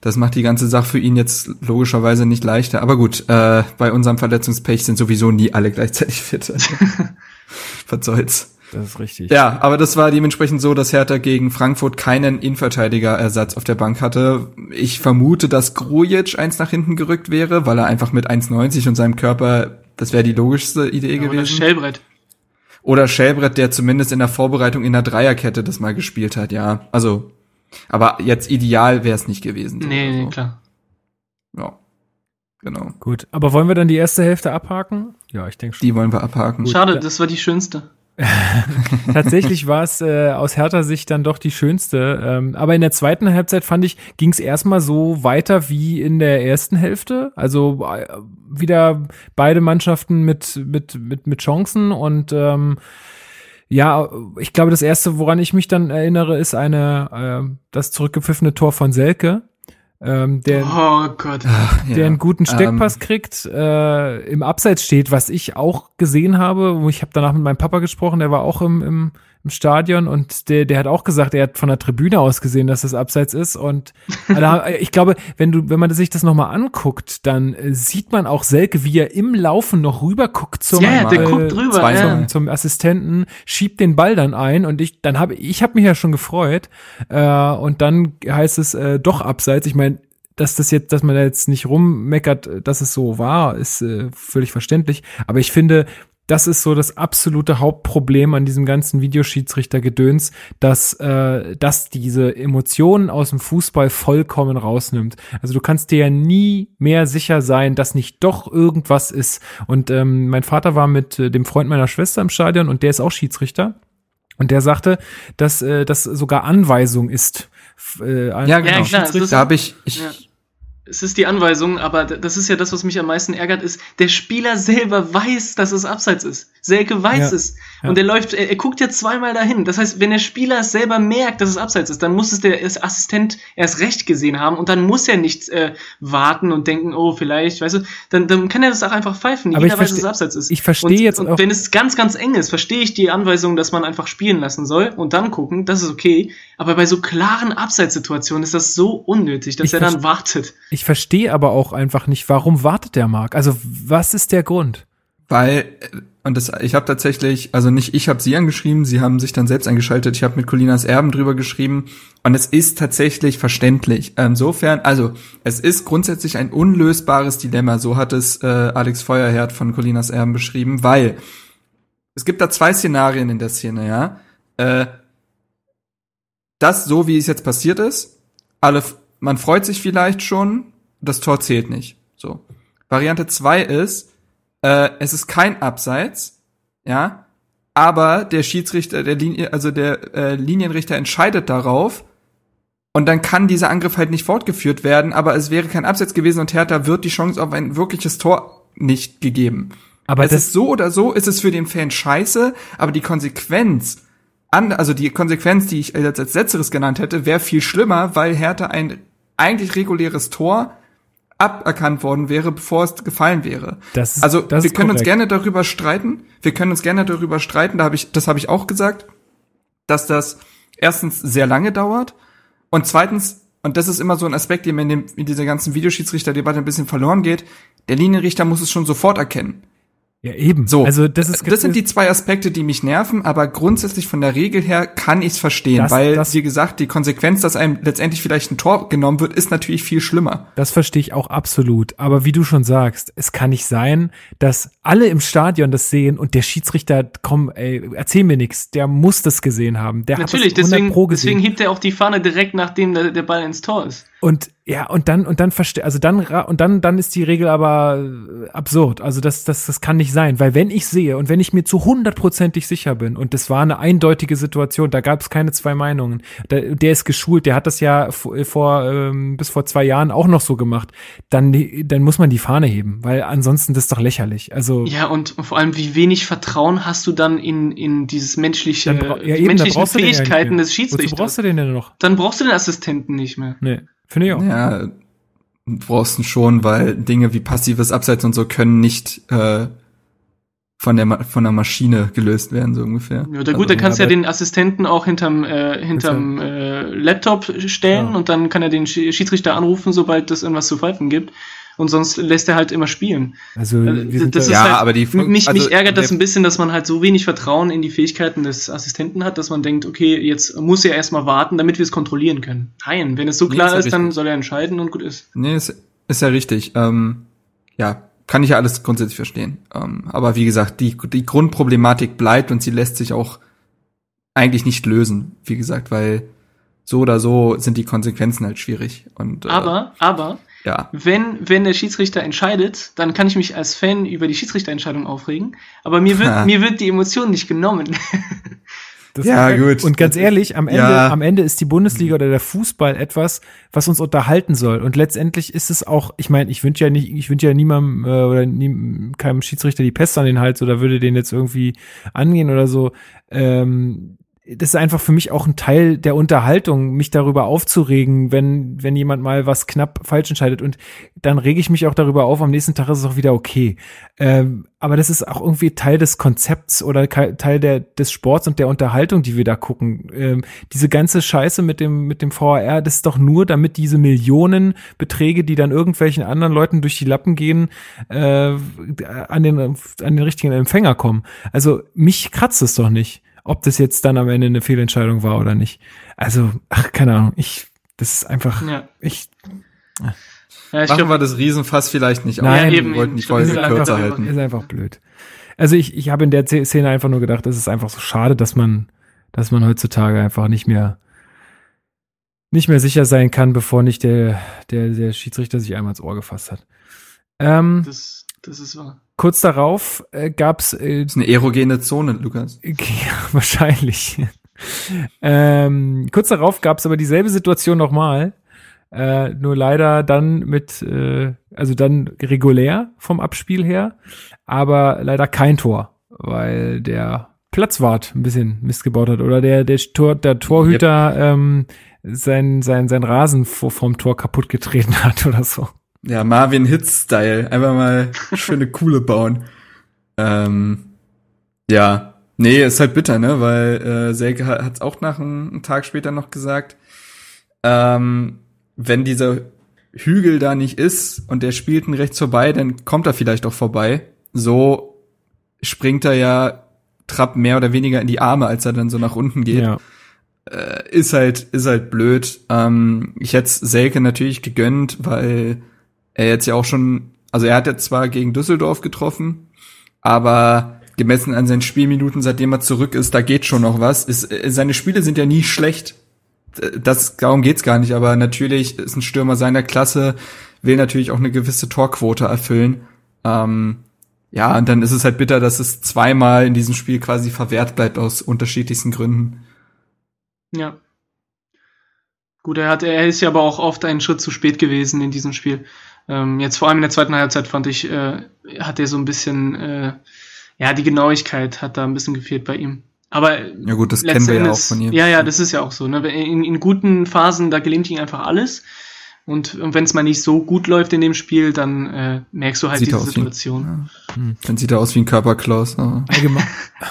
Das macht die ganze Sache für ihn jetzt logischerweise nicht leichter. Aber gut, äh, bei unserem Verletzungspech sind sowieso nie alle gleichzeitig fit. *laughs* Was soll's. Das ist richtig. Ja, aber das war dementsprechend so, dass Hertha gegen Frankfurt keinen Innenverteidiger-Ersatz auf der Bank hatte. Ich vermute, dass Grujic eins nach hinten gerückt wäre, weil er einfach mit 1,90 und seinem Körper, das wäre die logischste Idee ja, gewesen. Oder Schellbrett. Oder Schellbrett, der zumindest in der Vorbereitung in der Dreierkette das mal gespielt hat, ja. Also, aber jetzt ideal wäre es nicht gewesen. Nee, nee, klar. Ja. Genau. Gut, aber wollen wir dann die erste Hälfte abhaken? Ja, ich denke schon. Die wollen wir abhaken. Schade, das war die schönste. *laughs* *laughs* Tatsächlich war es äh, aus härter Sicht dann doch die schönste. Ähm, aber in der zweiten Halbzeit fand ich, ging es erstmal so weiter wie in der ersten Hälfte. Also äh, wieder beide Mannschaften mit, mit, mit, mit Chancen und ähm, ja, ich glaube, das erste, woran ich mich dann erinnere, ist eine äh, das zurückgepfiffene Tor von Selke, ähm, der, oh Gott. Ach, der ja. einen guten Steckpass ähm, kriegt, äh, im Abseits steht, was ich auch gesehen habe. Wo ich habe danach mit meinem Papa gesprochen, der war auch im, im, im Stadion und der, der hat auch gesagt, er hat von der Tribüne aus gesehen, dass das Abseits ist. Und *laughs* ich glaube, wenn du, wenn man sich das nochmal anguckt, dann äh, sieht man auch Selke, wie er im Laufen noch rüber guckt zum, ja, der äh, guckt drüber, ja. zum, zum Assistenten, schiebt den Ball dann ein und ich, dann habe ich habe mich ja schon gefreut. Äh, und dann heißt es äh, doch Abseits. Ich meine, dass das jetzt, dass man da jetzt nicht rummeckert, dass es so war, ist äh, völlig verständlich. Aber ich finde, das ist so das absolute Hauptproblem an diesem ganzen Videoschiedsrichtergedöns, dass äh, dass diese Emotionen aus dem Fußball vollkommen rausnimmt. Also du kannst dir ja nie mehr sicher sein, dass nicht doch irgendwas ist. Und ähm, mein Vater war mit äh, dem Freund meiner Schwester im Stadion und der ist auch Schiedsrichter. Und der sagte, dass äh, das sogar Anweisung ist. Äh, ja, genau. Ja, klar, da habe ich, ich ja es ist die Anweisung, aber das ist ja das, was mich am meisten ärgert, ist, der Spieler selber weiß, dass es abseits ist. Selke weiß ja, es. Ja. Und er läuft, er, er, guckt ja zweimal dahin. Das heißt, wenn der Spieler selber merkt, dass es abseits ist, dann muss es der Assistent erst recht gesehen haben und dann muss er nicht äh, warten und denken, oh, vielleicht, weißt du, dann, dann kann er das auch einfach pfeifen. Aber Jeder weiß, dass es abseits ist. Ich verstehe jetzt und auch. wenn es ganz, ganz eng ist, verstehe ich die Anweisung, dass man einfach spielen lassen soll und dann gucken, das ist okay. Aber bei so klaren Abseitssituationen ist das so unnötig, dass er dann wartet. Ich verstehe aber auch einfach nicht, warum wartet der Marc? Also, was ist der Grund? Weil und das, ich habe tatsächlich, also nicht ich habe sie angeschrieben, sie haben sich dann selbst eingeschaltet. Ich habe mit Colinas Erben drüber geschrieben und es ist tatsächlich verständlich. Insofern, also es ist grundsätzlich ein unlösbares Dilemma. So hat es äh, Alex Feuerherd von Colinas Erben beschrieben, weil es gibt da zwei Szenarien in der Szene, ja. Äh, das so wie es jetzt passiert ist, alle, man freut sich vielleicht schon, das Tor zählt nicht. So. Variante zwei ist äh, es ist kein Abseits, ja, aber der Schiedsrichter, der Linie, also der äh, Linienrichter entscheidet darauf und dann kann dieser Angriff halt nicht fortgeführt werden, aber es wäre kein Abseits gewesen und Hertha wird die Chance auf ein wirkliches Tor nicht gegeben. Aber es ist so oder so, ist es für den Fan scheiße, aber die Konsequenz, an, also die Konsequenz, die ich als, als letzteres genannt hätte, wäre viel schlimmer, weil Hertha ein eigentlich reguläres Tor aberkannt worden wäre, bevor es gefallen wäre. Das ist, also das wir können korrekt. uns gerne darüber streiten. Wir können uns gerne darüber streiten. Da habe ich, das habe ich auch gesagt, dass das erstens sehr lange dauert und zweitens und das ist immer so ein Aspekt, der mir in, dem, in dieser ganzen Videoschiedsrichter-Debatte ein bisschen verloren geht. Der Linienrichter muss es schon sofort erkennen. Ja, eben. So, also das ist das sind die zwei Aspekte, die mich nerven, aber grundsätzlich von der Regel her kann ich es verstehen, das, weil das, wie gesagt, die Konsequenz, dass einem letztendlich vielleicht ein Tor genommen wird, ist natürlich viel schlimmer. Das verstehe ich auch absolut, aber wie du schon sagst, es kann nicht sein, dass alle im Stadion das sehen und der Schiedsrichter, komm, ey, erzähl mir nichts, der muss das gesehen haben. Der natürlich, hat das deswegen, Pro gesehen. deswegen hebt er auch die Fahne direkt nachdem der, der Ball ins Tor ist. Und ja, und dann, und dann verstehe, also dann, und dann, dann ist die Regel aber äh, absurd. Also das, das, das kann nicht sein, weil wenn ich sehe und wenn ich mir zu hundertprozentig sicher bin, und das war eine eindeutige Situation, da gab es keine zwei Meinungen. Der, der ist geschult, der hat das ja vor, vor ähm, bis vor zwei Jahren auch noch so gemacht. Dann, dann muss man die Fahne heben, weil ansonsten das ist doch lächerlich. Also ja, und vor allem, wie wenig Vertrauen hast du dann in, in dieses menschliche, ja, eben, menschlichen Fähigkeiten des Schiedsrichters? Wozu brauchst du den denn noch? Dann brauchst du den Assistenten nicht mehr. Nee. Finde ich auch. Ja, brauchst du schon, weil Dinge wie passives Abseits und so können nicht äh, von der von der Maschine gelöst werden so ungefähr. Ja, da gut, also, dann kannst du ja den Assistenten auch hinterm äh, hinterm äh, Laptop stellen ja. und dann kann er den Schiedsrichter anrufen, sobald es irgendwas zu pfeifen gibt und sonst lässt er halt immer spielen. Also, also das ist ja, halt, aber die mich, also, mich ärgert das ein bisschen, dass man halt so wenig Vertrauen in die Fähigkeiten des Assistenten hat, dass man denkt, okay, jetzt muss er erstmal warten, damit wir es kontrollieren können. Nein, wenn es so klar nee, ist, ist dann soll er entscheiden und gut ist. Nee, ist, ist ja richtig. Ähm, ja, kann ich ja alles grundsätzlich verstehen. Ähm, aber wie gesagt, die, die Grundproblematik bleibt und sie lässt sich auch eigentlich nicht lösen, wie gesagt, weil so oder so sind die Konsequenzen halt schwierig. Und, äh, aber, aber ja. wenn, wenn der Schiedsrichter entscheidet, dann kann ich mich als Fan über die Schiedsrichterentscheidung aufregen, aber mir wird, mir wird die Emotion nicht genommen. *laughs* Das ja, gut. Und ganz ehrlich, am Ende, ja. am Ende ist die Bundesliga oder der Fußball etwas, was uns unterhalten soll. Und letztendlich ist es auch, ich meine, ich wünsche ja nicht, ich wünsche ja niemandem äh, oder nie, keinem Schiedsrichter die Pest an den Hals oder würde den jetzt irgendwie angehen oder so. Ähm, das ist einfach für mich auch ein Teil der Unterhaltung, mich darüber aufzuregen, wenn, wenn jemand mal was knapp falsch entscheidet. Und dann rege ich mich auch darüber auf, am nächsten Tag ist es auch wieder okay. Ähm, aber das ist auch irgendwie Teil des Konzepts oder Teil der, des Sports und der Unterhaltung, die wir da gucken. Ähm, diese ganze Scheiße mit dem, mit dem VAR, das ist doch nur, damit diese Millionenbeträge, die dann irgendwelchen anderen Leuten durch die Lappen gehen, äh, an den, an den richtigen Empfänger kommen. Also mich kratzt es doch nicht ob das jetzt dann am Ende eine Fehlentscheidung war oder nicht. Also, ach, keine Ahnung, ich, das ist einfach, ja. ich. Ja, ich Machen glaub, wir das Riesenfass vielleicht nicht Nein, auf. wir wollten die Folge kürzer halten. Ist einfach blöd. Also ich, ich habe in der Szene einfach nur gedacht, es ist einfach so schade, dass man, dass man heutzutage einfach nicht mehr, nicht mehr sicher sein kann, bevor nicht der, der, der Schiedsrichter sich einmal ins Ohr gefasst hat. Ähm, das, das ist wahr. Kurz darauf äh, gab's. Äh, das ist eine erogene Zone, Lukas. *laughs* Ja, wahrscheinlich. ähm, kurz darauf gab's aber dieselbe Situation nochmal. Äh, nur leider dann mit, äh, also dann regulär vom Abspiel her, aber leider kein Tor, weil der Platzwart ein bisschen Mist gebaut hat oder der, der, Tor, der Torhüter yep. ähm, sein, sein, sein Rasen vor, vom Tor kaputt getreten *laughs* hat oder so. Ja, Marvin Hitz-Style. Einfach mal schöne Kuhle bauen. Ähm, ja, nee, ist halt bitter, ne? Weil äh, Selke hat es auch nach einem Tag später noch gesagt. Ähm, wenn dieser Hügel da nicht ist und der spielt ihn rechts vorbei, dann kommt er vielleicht auch vorbei. So springt er ja Trapp mehr oder weniger in die Arme, als er dann so nach unten geht. Ja. Äh, ist halt, ist halt blöd. Ähm, ich hätte Selke natürlich gegönnt, weil er jetzt ja auch schon, also er hat jetzt zwar gegen Düsseldorf getroffen, aber gemessen an seinen Spielminuten, seitdem er zurück ist, da geht schon noch was. Ist, äh, seine Spiele sind ja nie schlecht. Das, darum geht's gar nicht, aber natürlich ist ein Stürmer seiner Klasse, will natürlich auch eine gewisse Torquote erfüllen. Ähm, ja, und dann ist es halt bitter, dass es zweimal in diesem Spiel quasi verwehrt bleibt aus unterschiedlichsten Gründen. Ja. Gut, er hat, er ist ja aber auch oft einen Schritt zu spät gewesen in diesem Spiel. Ähm, jetzt vor allem in der zweiten Halbzeit fand ich, äh, hat er so ein bisschen, äh, ja, die Genauigkeit hat da ein bisschen gefehlt bei ihm. Aber ja gut, das kennen wir ja auch von ihm. Ja, ja, das ist ja auch so. Ne? In, in guten Phasen, da gelingt ihm einfach alles. Und, und wenn es mal nicht so gut läuft in dem Spiel, dann äh, merkst du halt sieht diese Situation. Wie, ja. hm. Dann sieht er aus wie ein Körperklaus. Allgemein,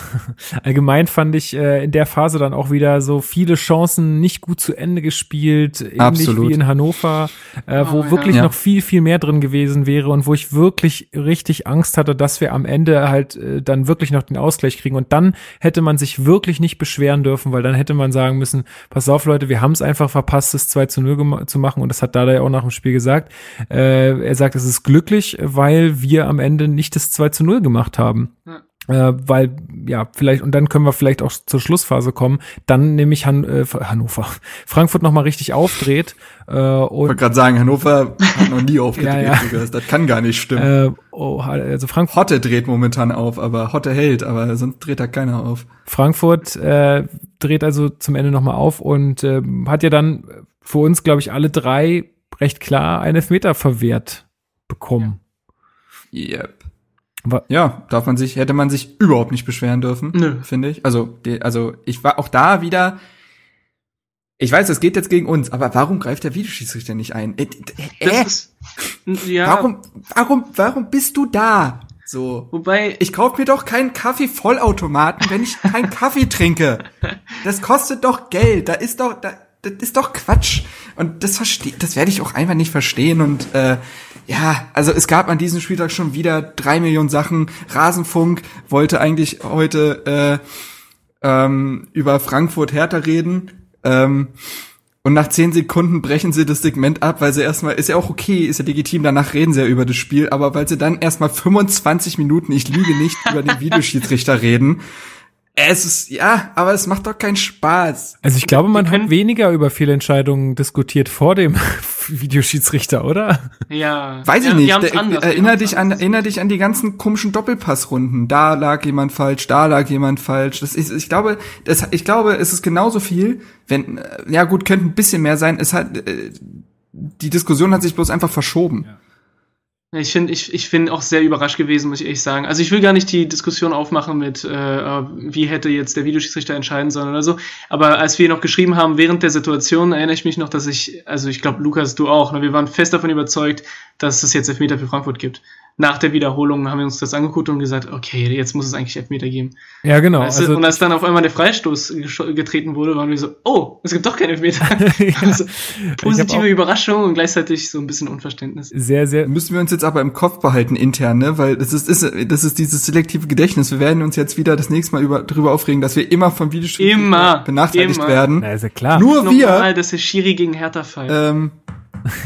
*laughs* allgemein fand ich äh, in der Phase dann auch wieder so viele Chancen nicht gut zu Ende gespielt, ähnlich Absolut. wie in Hannover, äh, wo oh, wirklich ja. noch viel, viel mehr drin gewesen wäre und wo ich wirklich richtig Angst hatte, dass wir am Ende halt äh, dann wirklich noch den Ausgleich kriegen. Und dann hätte man sich wirklich nicht beschweren dürfen, weil dann hätte man sagen müssen, pass auf Leute, wir haben es einfach verpasst, es 2 zu 0 zu machen und das hat da er ja auch nach dem Spiel gesagt. Äh, er sagt, es ist glücklich, weil wir am Ende nicht das 2 zu 0 gemacht haben. Ja. Äh, weil, ja, vielleicht, und dann können wir vielleicht auch zur Schlussphase kommen, dann nämlich Han äh, Hannover, *laughs* Frankfurt nochmal richtig aufdreht. Äh, und, ich wollte gerade sagen, Hannover hat noch nie *laughs* aufgedreht, ja, ja. das kann gar nicht stimmen. Äh, oh, also Frankfurt. Hotte dreht momentan auf, aber Hotte hält, aber sonst dreht da keiner auf. Frankfurt äh, dreht also zum Ende nochmal auf und äh, hat ja dann für uns, glaube ich, alle drei recht klar einen Elfmeter verwehrt bekommen. Yep. Aber ja, darf man sich, hätte man sich überhaupt nicht beschweren dürfen, finde ich. Also, die, also ich war auch da wieder. Ich weiß, es geht jetzt gegen uns, aber warum greift der Videoschiedsrichter nicht ein? Äh, äh, ist, ja. Warum, warum, warum bist du da? So. Wobei. Ich kauf mir doch keinen Kaffee-Vollautomaten, wenn ich keinen Kaffee trinke. *laughs* Das kostet doch Geld. Da ist doch, da, das ist doch Quatsch. Und das verstehe, das werde ich auch einfach nicht verstehen. Und äh, ja, also es gab an diesem Spieltag schon wieder drei Millionen Sachen. Rasenfunk wollte eigentlich heute äh, ähm, über Frankfurt Hertha reden. Ähm, und nach zehn Sekunden brechen sie das Segment ab, weil sie erstmal, ist ja auch okay, ist ja legitim, danach reden sie ja über das Spiel, aber weil sie dann erstmal 25 Minuten, ich lüge nicht, über den Videoschiedsrichter reden Es ist, ja, aber es macht doch keinen Spaß. Also ich glaube, man hat weniger über Fehlentscheidungen diskutiert vor dem *laughs* Videoschiedsrichter, oder? Ja. Weiß ich ja, nicht. Der, erinner dich an, erinner dich an die ganzen komischen Doppelpassrunden. Da lag jemand falsch, da lag jemand falsch. Das ist, ich glaube, das, ich glaube, es ist genauso viel, wenn, äh, ja gut, könnte ein bisschen mehr sein. Es hat, äh, die Diskussion hat sich bloß einfach verschoben. Ja. Ich finde ich, ich find auch sehr überrascht gewesen, muss ich ehrlich sagen. Also ich will gar nicht die Diskussion aufmachen mit, äh, wie hätte jetzt der Videoschiedsrichter entscheiden sollen oder so. Aber als wir noch geschrieben haben während der Situation, erinnere ich mich noch, dass ich, also ich glaube, Lukas, du auch, ne, wir waren fest davon überzeugt, dass es jetzt Elfmeter für Frankfurt gibt nach der Wiederholung haben wir uns das angeguckt und gesagt, okay, jetzt muss es eigentlich Elfmeter geben. Ja, genau. Also, und als dann auf einmal der Freistoß getreten wurde, waren wir so, oh, es gibt doch keinen Elfmeter. *laughs* ja. also, positive Überraschung und gleichzeitig so ein bisschen Unverständnis. Sehr, sehr. Müssen wir uns jetzt aber im Kopf behalten intern, ne? Weil das ist, ist das ist dieses selektive Gedächtnis. Wir werden uns jetzt wieder das nächste Mal über, drüber aufregen, dass wir immer vom Videospiel benachteiligt immer. werden. Na, ist ja klar. Nur wir. Normal, dass der Schiri gegen Hertha fällt. Ähm,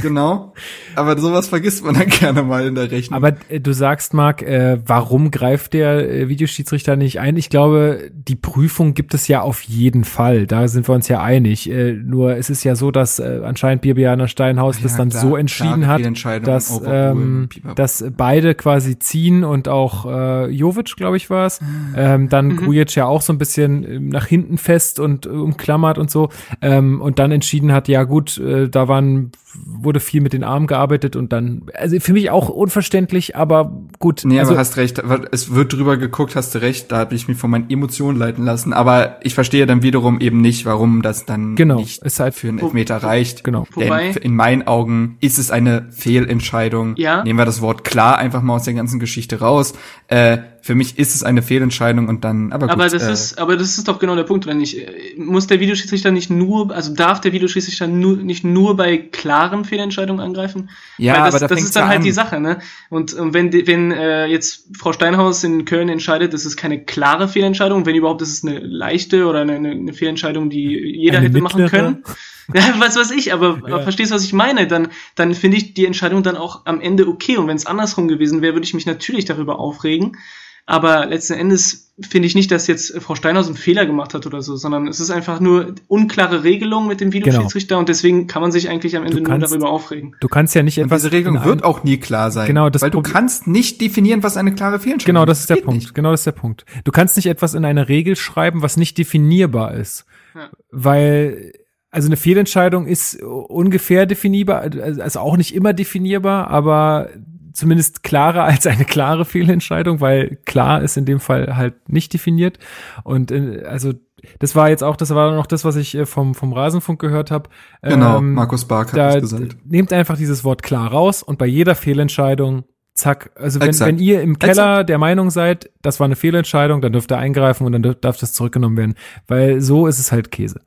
genau. Aber sowas vergisst man dann gerne mal in der Rechnung. Aber äh, du sagst, Marc, äh, warum greift der äh, Videoschiedsrichter nicht ein? Ich glaube, die Prüfung gibt es ja auf jeden Fall. Da sind wir uns ja einig. Äh, nur es ist ja so, dass äh, anscheinend Birbianer Steinhaus ja, das dann klar, so entschieden hat, dass, ähm, dass beide quasi ziehen und auch äh, Jovic, glaube ich, war es. Ähm, dann mhm. Grujic ja auch so ein bisschen äh, nach hinten fest und äh, umklammert und so. Ähm, und dann entschieden hat, ja gut, äh, da waren wurde viel mit den Armen gearbeitet und dann, also für mich auch unverständlich, aber gut. Nee, also, aber hast recht, es wird drüber geguckt, hast du recht, da habe ich mich von meinen Emotionen leiten lassen, aber ich verstehe dann wiederum eben nicht, warum das dann genau, nicht ist halt für einen Elfmeter reicht. Genau. Denn in meinen Augen ist es eine Fehlentscheidung. Ja. Nehmen wir das Wort klar einfach mal aus der ganzen Geschichte raus. Äh, für mich ist es eine Fehlentscheidung und dann, aber gut. Aber das äh, ist, aber das ist doch genau der Punkt, oder nicht? Muss der Videoschiedsrichter nicht nur, also darf der Videoschiedsrichter nur, nicht nur bei klaren Fehlentscheidungen angreifen? Ja, das, aber da das ist dann halt an. die Sache, ne? Und, und wenn, wenn äh, jetzt Frau Steinhaus in Köln entscheidet, das ist keine klare Fehlentscheidung, wenn überhaupt, das ist eine leichte oder eine, eine Fehlentscheidung, die jeder eine hätte mittlere. machen können. *laughs* Ja, was weiß ich, aber, ja. aber verstehst du, was ich meine? Dann, dann finde ich die Entscheidung dann auch am Ende okay. Und wenn es andersrum gewesen wäre, würde ich mich natürlich darüber aufregen. Aber letzten Endes finde ich nicht, dass jetzt Frau Steinhaus einen Fehler gemacht hat oder so, sondern es ist einfach nur unklare Regelung mit dem Videoschiedsrichter genau. und deswegen kann man sich eigentlich am Ende kannst, nur darüber aufregen. Du kannst ja nicht und etwas. Diese Regelung wird auch nie klar sein. Genau, das weil du kannst nicht definieren, was eine klare Fehlentscheidung ist. Genau, das ist der Punkt. Nicht. Genau, das ist der Punkt. Du kannst nicht etwas in eine Regel schreiben, was nicht definierbar ist. Ja. Weil also eine Fehlentscheidung ist ungefähr definierbar, also auch nicht immer definierbar, aber zumindest klarer als eine klare Fehlentscheidung, weil klar ist in dem Fall halt nicht definiert. Und äh, also das war jetzt auch, das war noch das, was ich äh, vom, vom Rasenfunk gehört habe. Genau, ähm, Markus Bark hat das gesagt. Nehmt einfach dieses Wort klar raus und bei jeder Fehlentscheidung, zack, also wenn, wenn ihr im Keller Exakt. der Meinung seid, das war eine Fehlentscheidung, dann dürft ihr eingreifen und dann darf das zurückgenommen werden. Weil so ist es halt Käse.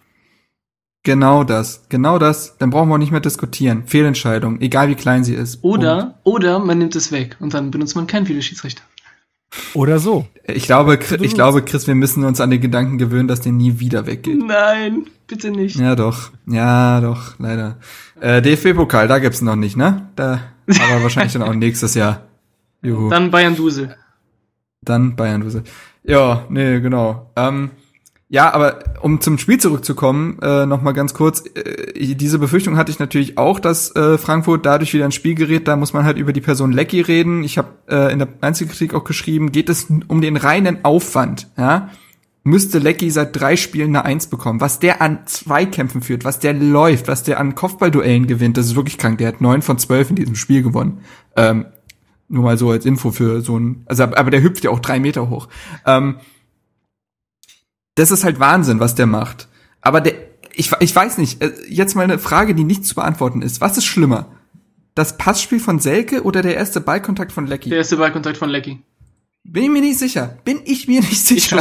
Genau das, genau das. Dann brauchen wir auch nicht mehr diskutieren. Fehlentscheidung, egal wie klein sie ist. Oder, Punkt. oder man nimmt es weg und dann benutzt man keinen Videoschiedsrichter. Oder so. Ich glaube, ich glaube, Chris, wir müssen uns an den Gedanken gewöhnen, dass der nie wieder weggeht. Nein, bitte nicht. Ja, doch. Ja, doch, leider. Äh, DFB-Pokal, da gibt's noch nicht, ne? Da, aber wahrscheinlich dann auch *laughs* nächstes Jahr. Juhu. Dann Bayern-Dusel. Dann Bayern-Dusel. Ja, nee, genau. Ähm, ja, aber um zum Spiel zurückzukommen, äh, noch mal ganz kurz, äh, diese Befürchtung hatte ich natürlich auch, dass äh, Frankfurt dadurch wieder ins Spiel gerät. Da muss man halt über die Person Lecky reden. Ich habe äh, in der Einzelkritik auch geschrieben, geht es um den reinen Aufwand, ja? Müsste Lecky seit drei Spielen eine Eins bekommen. Was der an Zweikämpfen führt, was der läuft, was der an Kopfballduellen gewinnt, das ist wirklich krank. Der hat neun von zwölf in diesem Spiel gewonnen. Ähm, nur mal so als Info für so ein, also aber der hüpft ja auch drei Meter hoch. Ähm, das ist halt Wahnsinn, was der macht. Aber der, ich, ich weiß nicht, äh, jetzt mal eine Frage, die nicht zu beantworten ist. Was ist schlimmer? Das Passspiel von Selke oder der erste Ballkontakt von Lecky? Der erste Ballkontakt von Lecky. Bin ich mir nicht sicher. Bin ich mir nicht sicher.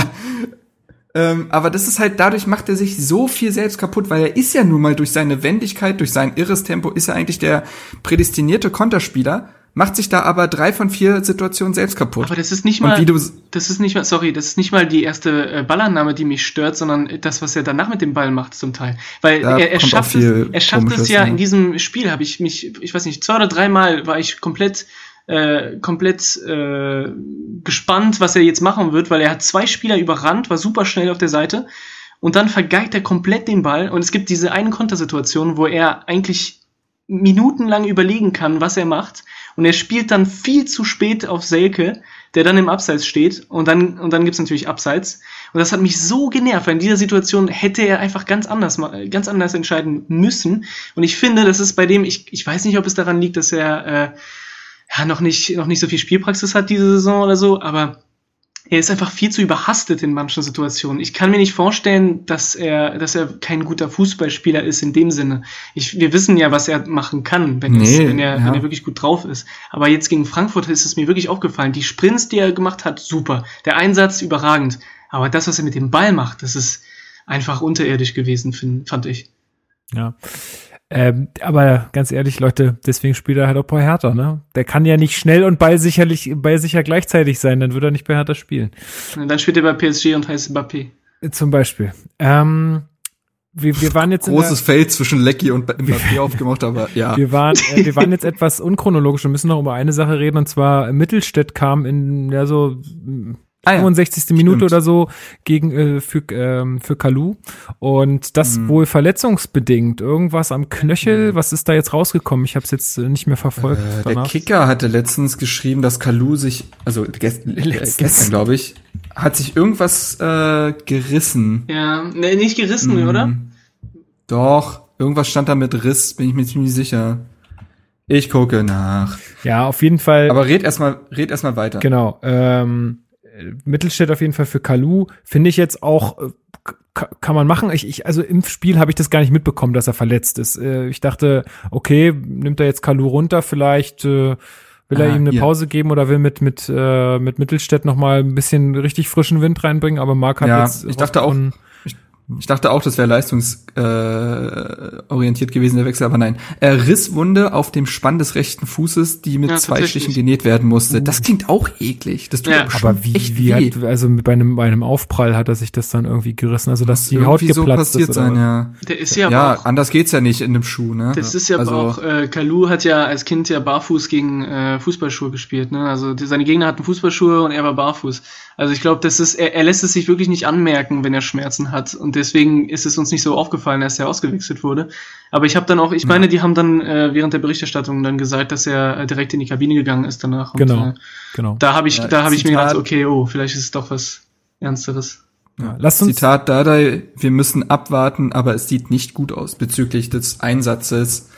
Ähm, aber das ist halt, dadurch macht er sich so viel selbst kaputt, weil er ist ja nun mal durch seine Wendigkeit, durch sein irres Tempo, ist er eigentlich der prädestinierte Konterspieler macht sich da aber drei von vier Situationen selbst kaputt. Aber das ist nicht mal, das ist nicht mal, sorry, das ist nicht mal die erste äh, Ballannahme, die mich stört, sondern das, was er danach mit dem Ball macht zum Teil. Weil er, er schafft es, er schafft es ja in diesem Spiel, habe ich mich, ich weiß nicht, zwei oder dreimal war ich komplett äh, komplett äh, gespannt, was er jetzt machen wird, weil er hat zwei Spieler überrannt, war super schnell auf der Seite und dann vergeigt er komplett den Ball und es gibt diese eine Kontersituation, wo er eigentlich minutenlang überlegen kann, was er macht und er spielt dann viel zu spät auf Selke, der dann im Abseits steht und dann, und dann gibt's natürlich Abseits. Und das hat mich so genervt, weil in dieser Situation hätte er einfach ganz anders, ganz anders entscheiden müssen. Und ich finde, das ist bei dem, ich, ich weiß nicht, ob es daran liegt, dass er äh, ja, noch, nicht, noch nicht so viel Spielpraxis hat diese Saison oder so, aber er ist einfach viel zu überhastet in manchen Situationen. Ich kann mir nicht vorstellen, dass er, dass er kein guter Fußballspieler ist in dem Sinne. Ich, wir wissen ja, was er machen kann, wenn, nee, es, wenn, er, ja. wenn er wirklich gut drauf ist. Aber jetzt gegen Frankfurt ist es mir wirklich aufgefallen. Die Sprints, die er gemacht hat, super. Der Einsatz überragend. Aber das, was er mit dem Ball macht, das ist einfach unterirdisch gewesen, find, fand ich. Ja. Ähm, aber ganz ehrlich, Leute, deswegen spielt er halt auch bei Hertha, ne? Der kann ja nicht schnell und ballsicherlich, ballsicher gleichzeitig sein, dann würde er nicht bei Hertha spielen. Und dann spielt er bei PSG und heißt Mbappé. Zum Beispiel. Ähm, wir, wir waren jetzt großes Feld zwischen Lecky und Mbappé *laughs* *laughs* aufgemacht, aber ja. Wir waren, äh, wir waren jetzt etwas unchronologisch und müssen noch über eine Sache reden und zwar Mittelstädt kam in ja so ah, ja. 65. Minute Stimmt. oder so gegen äh, für ähm, für Kalu und das mhm. wohl verletzungsbedingt irgendwas am Knöchel mhm. was ist da jetzt rausgekommen ich habe es jetzt äh, nicht mehr verfolgt äh, der Kicker hatte letztens geschrieben dass Kalu sich also gest äh, *laughs* gestern glaube ich hat sich irgendwas äh, gerissen ja nee, nicht gerissen mhm. oder doch irgendwas stand da mit Riss bin ich mir ziemlich sicher ich gucke nach. Ja, auf jeden Fall. Aber red erstmal, red erstmal weiter. Genau. Ähm, Mittelstädt auf jeden Fall für Kalu. Finde ich jetzt auch, äh, kann man machen. Ich, ich, also im Spiel habe ich das gar nicht mitbekommen, dass er verletzt ist. Äh, ich dachte, okay, nimmt er jetzt Kalu runter, vielleicht äh, will er ah, ihm eine ja. Pause geben oder will mit mit äh, mit Mittelstädt noch mal ein bisschen richtig frischen Wind reinbringen. Aber Mark hat ja, jetzt ich dachte auch, ich dachte auch, das wäre leistungsorientiert äh, gewesen, der Wechsel, aber nein. Er Risswunde auf dem Spann des rechten Fußes, die mit ja, zwei Stichen genäht werden musste. Das klingt auch eklig. Das tut ja. aber wie, echt wie weh. Hat, also bei einem, bei einem Aufprall hat er sich das dann irgendwie gerissen, also dass die Haut geplatzt so passiert ist. Sein, ja. Der ist ja, ja auch, anders geht's ja nicht in dem Schuh, ne? Das ist ja also, auch, äh, Kalu hat ja als Kind ja barfuß gegen äh, Fußballschuhe gespielt, ne? Also die, seine Gegner hatten Fußballschuhe und er war barfuß. Also ich glaube, das ist, er, er lässt es sich wirklich nicht anmerken, wenn er Schmerzen hat. Und deswegen ist es uns nicht so aufgefallen, dass er ausgewechselt wurde. Aber ich habe dann auch, ich meine, die haben dann äh, während der Berichterstattung dann gesagt, dass er äh, direkt in die Kabine gegangen ist danach. Und, genau, äh, genau. Da habe ich, ja, da habe ich mir gedacht, okay, oh, vielleicht ist es doch was Ernsteres. Ja, lasst uns Zitat Dardai, wir müssen abwarten, aber es sieht nicht gut aus bezüglich des Einsatzes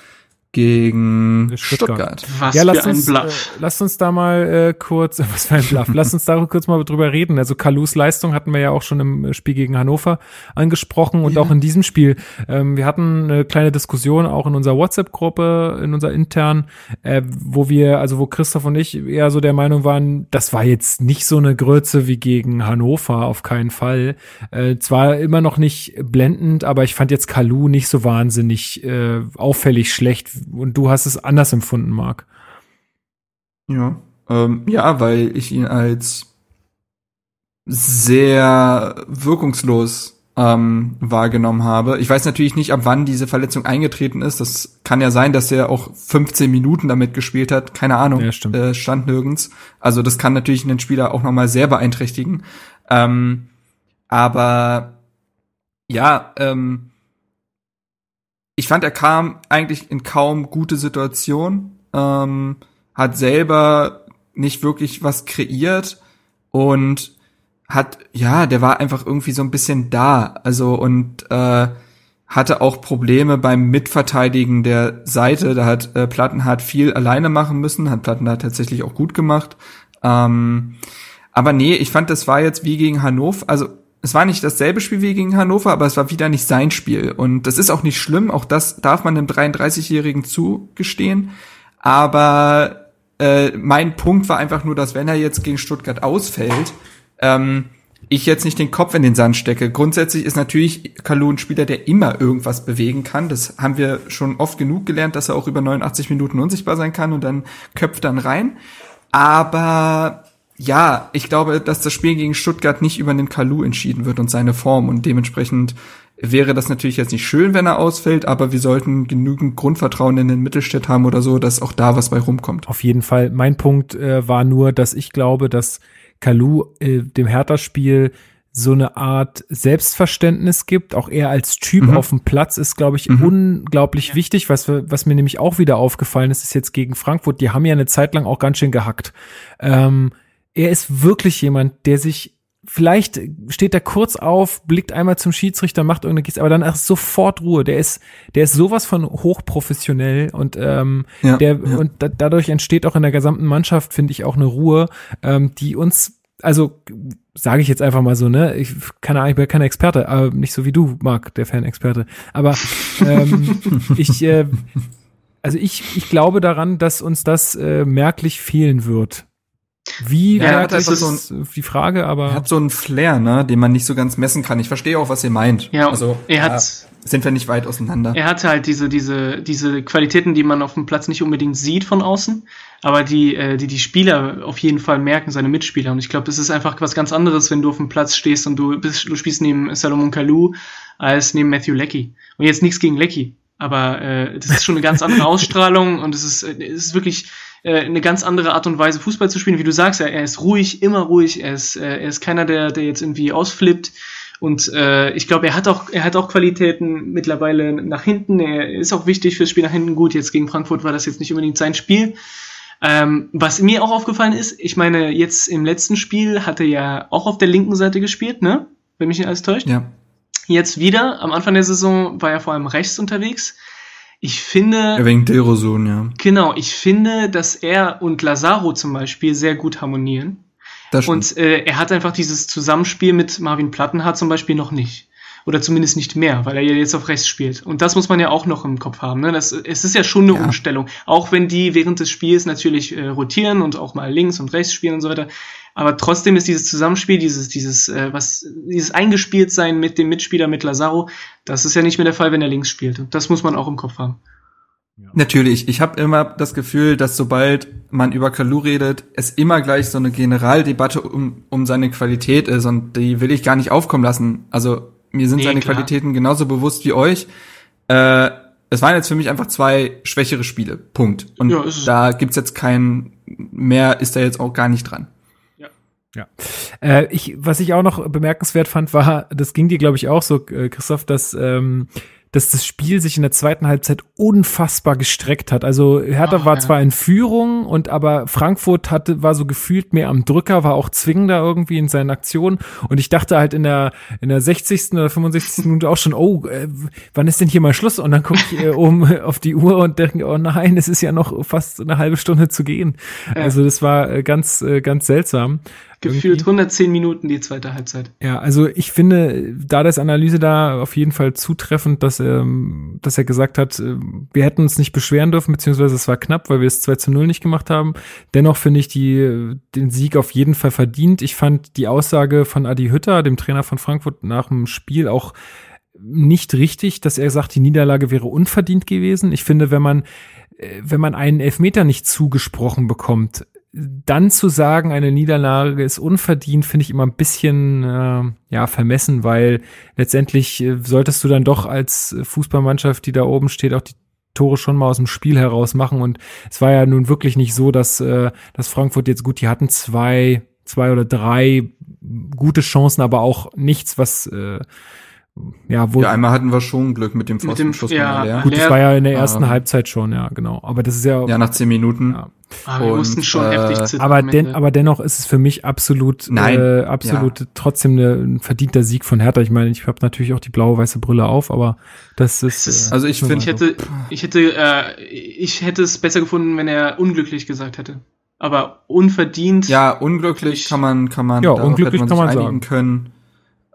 gegen Stuttgart. Stuttgart. Was ja, für ein uns, Bluff. Äh, lasst uns da mal äh, kurz, *laughs* was für ein Bluff, lasst uns da kurz mal drüber reden. Also Kalus Leistung hatten wir ja auch schon im Spiel gegen Hannover angesprochen und ja. auch in diesem Spiel. Ähm, wir hatten eine kleine Diskussion auch in unserer WhatsApp-Gruppe, in unserer internen, äh, wo wir, also wo Christoph und ich eher so der Meinung waren, das war jetzt nicht so eine Größe wie gegen Hannover, auf keinen Fall. Äh, zwar immer noch nicht blendend, aber ich fand jetzt Kalu nicht so wahnsinnig äh, auffällig schlecht und du hast es anders empfunden, Marc. Ja, ähm, ja, weil ich ihn als sehr wirkungslos ähm, wahrgenommen habe. Ich weiß natürlich nicht, ab wann diese Verletzung eingetreten ist. Das kann ja sein, dass er auch 15 Minuten damit gespielt hat. Keine Ahnung. Ja, stimmt. Äh, stand nirgends. Also das kann natürlich einen Spieler auch nochmal sehr beeinträchtigen. Ähm, aber ja, ähm, ich fand, er kam eigentlich in kaum gute Situationen, ähm, hat selber nicht wirklich was kreiert und hat, ja, der war einfach irgendwie so ein bisschen da. Also und äh, hatte auch Probleme beim Mitverteidigen der Seite. Da hat äh, Plattenhardt viel alleine machen müssen, hat Plattenhardt tatsächlich auch gut gemacht. Ähm, aber nee, ich fand, das war jetzt wie gegen Hannover, also es war nicht dasselbe Spiel wie gegen Hannover, aber es war wieder nicht sein Spiel. Und das ist auch nicht schlimm, auch das darf man einem 33-Jährigen zugestehen. Aber äh, mein Punkt war einfach nur, dass wenn er jetzt gegen Stuttgart ausfällt, ähm, ich jetzt nicht den Kopf in den Sand stecke. Grundsätzlich ist natürlich Kalu ein Spieler, der immer irgendwas bewegen kann. Das haben wir schon oft genug gelernt, dass er auch über 89 Minuten unsichtbar sein kann und dann köpft dann rein. Aber ja, ich glaube, dass das Spiel gegen Stuttgart nicht über den Kalu entschieden wird und seine Form und dementsprechend wäre das natürlich jetzt nicht schön, wenn er ausfällt, aber wir sollten genügend Grundvertrauen in den Mittelstädt haben oder so, dass auch da was bei rumkommt. Auf jeden Fall. Mein Punkt äh, war nur, dass ich glaube, dass Kalu äh, dem Hertha-Spiel so eine Art Selbstverständnis gibt. Auch er als Typ mhm. auf dem Platz ist, glaube ich, mhm. unglaublich ja. wichtig. Was, was mir nämlich auch wieder aufgefallen ist, ist jetzt gegen Frankfurt. Die haben ja eine Zeit lang auch ganz schön gehackt. Ähm, er ist wirklich jemand, der sich vielleicht steht er kurz auf, blickt einmal zum Schiedsrichter, macht irgendeine Geste, aber dann ist sofort Ruhe. Der ist, der ist sowas von hochprofessionell und ähm, ja, der ja. und da, dadurch entsteht auch in der gesamten Mannschaft, finde ich, auch eine Ruhe, ähm, die uns, also sage ich jetzt einfach mal so, ne? Ich kann ich bin kein Experte, aber nicht so wie du, Marc, der Fan-Experte. Aber ähm, *laughs* ich, äh, also ich, ich glaube daran, dass uns das äh, merklich fehlen wird. Wie ja, das ist so ein, die Frage, aber. Er hat so einen Flair, ne, den man nicht so ganz messen kann. Ich verstehe auch, was ihr meint. Ja, also er hat, ja, sind wir nicht weit auseinander. Er hatte halt diese, diese, diese Qualitäten, die man auf dem Platz nicht unbedingt sieht von außen, aber die, äh, die die Spieler auf jeden Fall merken, seine Mitspieler. Und ich glaube, es ist einfach was ganz anderes, wenn du auf dem Platz stehst und du bist, du spielst neben Salomon Kalou als neben Matthew Leckie. Und jetzt nichts gegen Leckie. Aber äh, das ist schon eine ganz andere *laughs* Ausstrahlung und es ist, äh, es ist wirklich äh, eine ganz andere Art und Weise, Fußball zu spielen. Wie du sagst, er, er ist ruhig, immer ruhig, er ist, äh, er ist keiner, der, der jetzt irgendwie ausflippt. Und äh, ich glaube, er hat auch, er hat auch Qualitäten mittlerweile nach hinten. Er ist auch wichtig fürs Spiel nach hinten. Gut, jetzt gegen Frankfurt war das jetzt nicht unbedingt sein Spiel. Ähm, was mir auch aufgefallen ist, ich meine, jetzt im letzten Spiel hat er ja auch auf der linken Seite gespielt, ne? Wenn mich nicht alles täuscht. Ja. Jetzt wieder, am Anfang der Saison war er vor allem rechts unterwegs. Ich finde. Wegen Dilrosun, ja. Genau, ich finde, dass er und Lazaro zum Beispiel sehr gut harmonieren. Das und äh, er hat einfach dieses Zusammenspiel mit Marvin Plattenhardt zum Beispiel noch nicht. Oder zumindest nicht mehr, weil er ja jetzt auf rechts spielt. Und das muss man ja auch noch im Kopf haben. Ne? Das, es ist ja schon eine ja. Umstellung. Auch wenn die während des Spiels natürlich äh, rotieren und auch mal links und rechts spielen und so weiter. Aber trotzdem ist dieses Zusammenspiel, dieses, dieses, äh, was, dieses Eingespieltsein mit dem Mitspieler, mit Lazaro, das ist ja nicht mehr der Fall, wenn er links spielt. Und das muss man auch im Kopf haben. Ja. Natürlich, ich habe immer das Gefühl, dass sobald man über Kalu redet, es immer gleich so eine Generaldebatte um, um seine Qualität ist und die will ich gar nicht aufkommen lassen. Also mir sind nee, seine klar. Qualitäten genauso bewusst wie euch. Äh, es waren jetzt für mich einfach zwei schwächere Spiele. Punkt. Und ja, da gibt's jetzt kein mehr, ist da jetzt auch gar nicht dran. Ja. Äh, ich, was ich auch noch bemerkenswert fand, war, das ging dir, glaube ich, auch so, äh, Christoph, dass ähm, dass das Spiel sich in der zweiten Halbzeit unfassbar gestreckt hat. Also Hertha oh, war ja. zwar in Führung und aber Frankfurt hatte war so gefühlt mehr am Drücker, war auch zwingender irgendwie in seinen Aktionen und ich dachte halt in der in der 60. oder 65. Minute auch schon, oh, äh, wann ist denn hier mal Schluss? Und dann gucke ich äh, um *laughs* auf die Uhr und denke, oh nein, es ist ja noch fast eine halbe Stunde zu gehen. Ja. Also das war äh, ganz äh, ganz seltsam. Gefühlt 110 Minuten die zweite Halbzeit. Ja, also ich finde, da das Analyse da auf jeden Fall zutreffend, dass, ähm, dass er gesagt hat, äh, wir hätten uns nicht beschweren dürfen, beziehungsweise es war knapp, weil wir es 2 zu 0 nicht gemacht haben. Dennoch finde ich die, den Sieg auf jeden Fall verdient. Ich fand die Aussage von Adi Hütter, dem Trainer von Frankfurt, nach dem Spiel auch nicht richtig, dass er sagt, die Niederlage wäre unverdient gewesen. Ich finde, wenn man äh, wenn man einen Elfmeter nicht zugesprochen bekommt, dann zu sagen, eine Niederlage ist unverdient, finde ich immer ein bisschen äh, ja vermessen, weil letztendlich äh, solltest du dann doch als Fußballmannschaft, die da oben steht, auch die Tore schon mal aus dem Spiel heraus machen. Und es war ja nun wirklich nicht so, dass, äh, dass Frankfurt jetzt gut, die hatten zwei, zwei oder drei gute Chancen, aber auch nichts, was äh, ja, wo. Ja, einmal hatten wir schon Glück mit dem Pfostenschuss ja, Leer. Gut, das war ja in der ersten ähm, Halbzeit schon, ja, genau. Aber das ist ja. Ja, nach zehn Minuten. Ja. Ah, wir und, mussten schon äh, heftig zittern. Aber, den, aber dennoch ist es für mich absolut, Nein, äh, absolut ja. trotzdem eine, ein verdienter Sieg von Hertha. Ich meine, ich habe natürlich auch die blaue-weiße Brille auf, aber das ist. ist äh, also ich finde, ich hätte, ich hätte, äh, ich hätte es besser gefunden, wenn er unglücklich gesagt hätte. Aber unverdient. Ja, unglücklich kann man, kann man, ja, unglücklich man kann man sagen. können.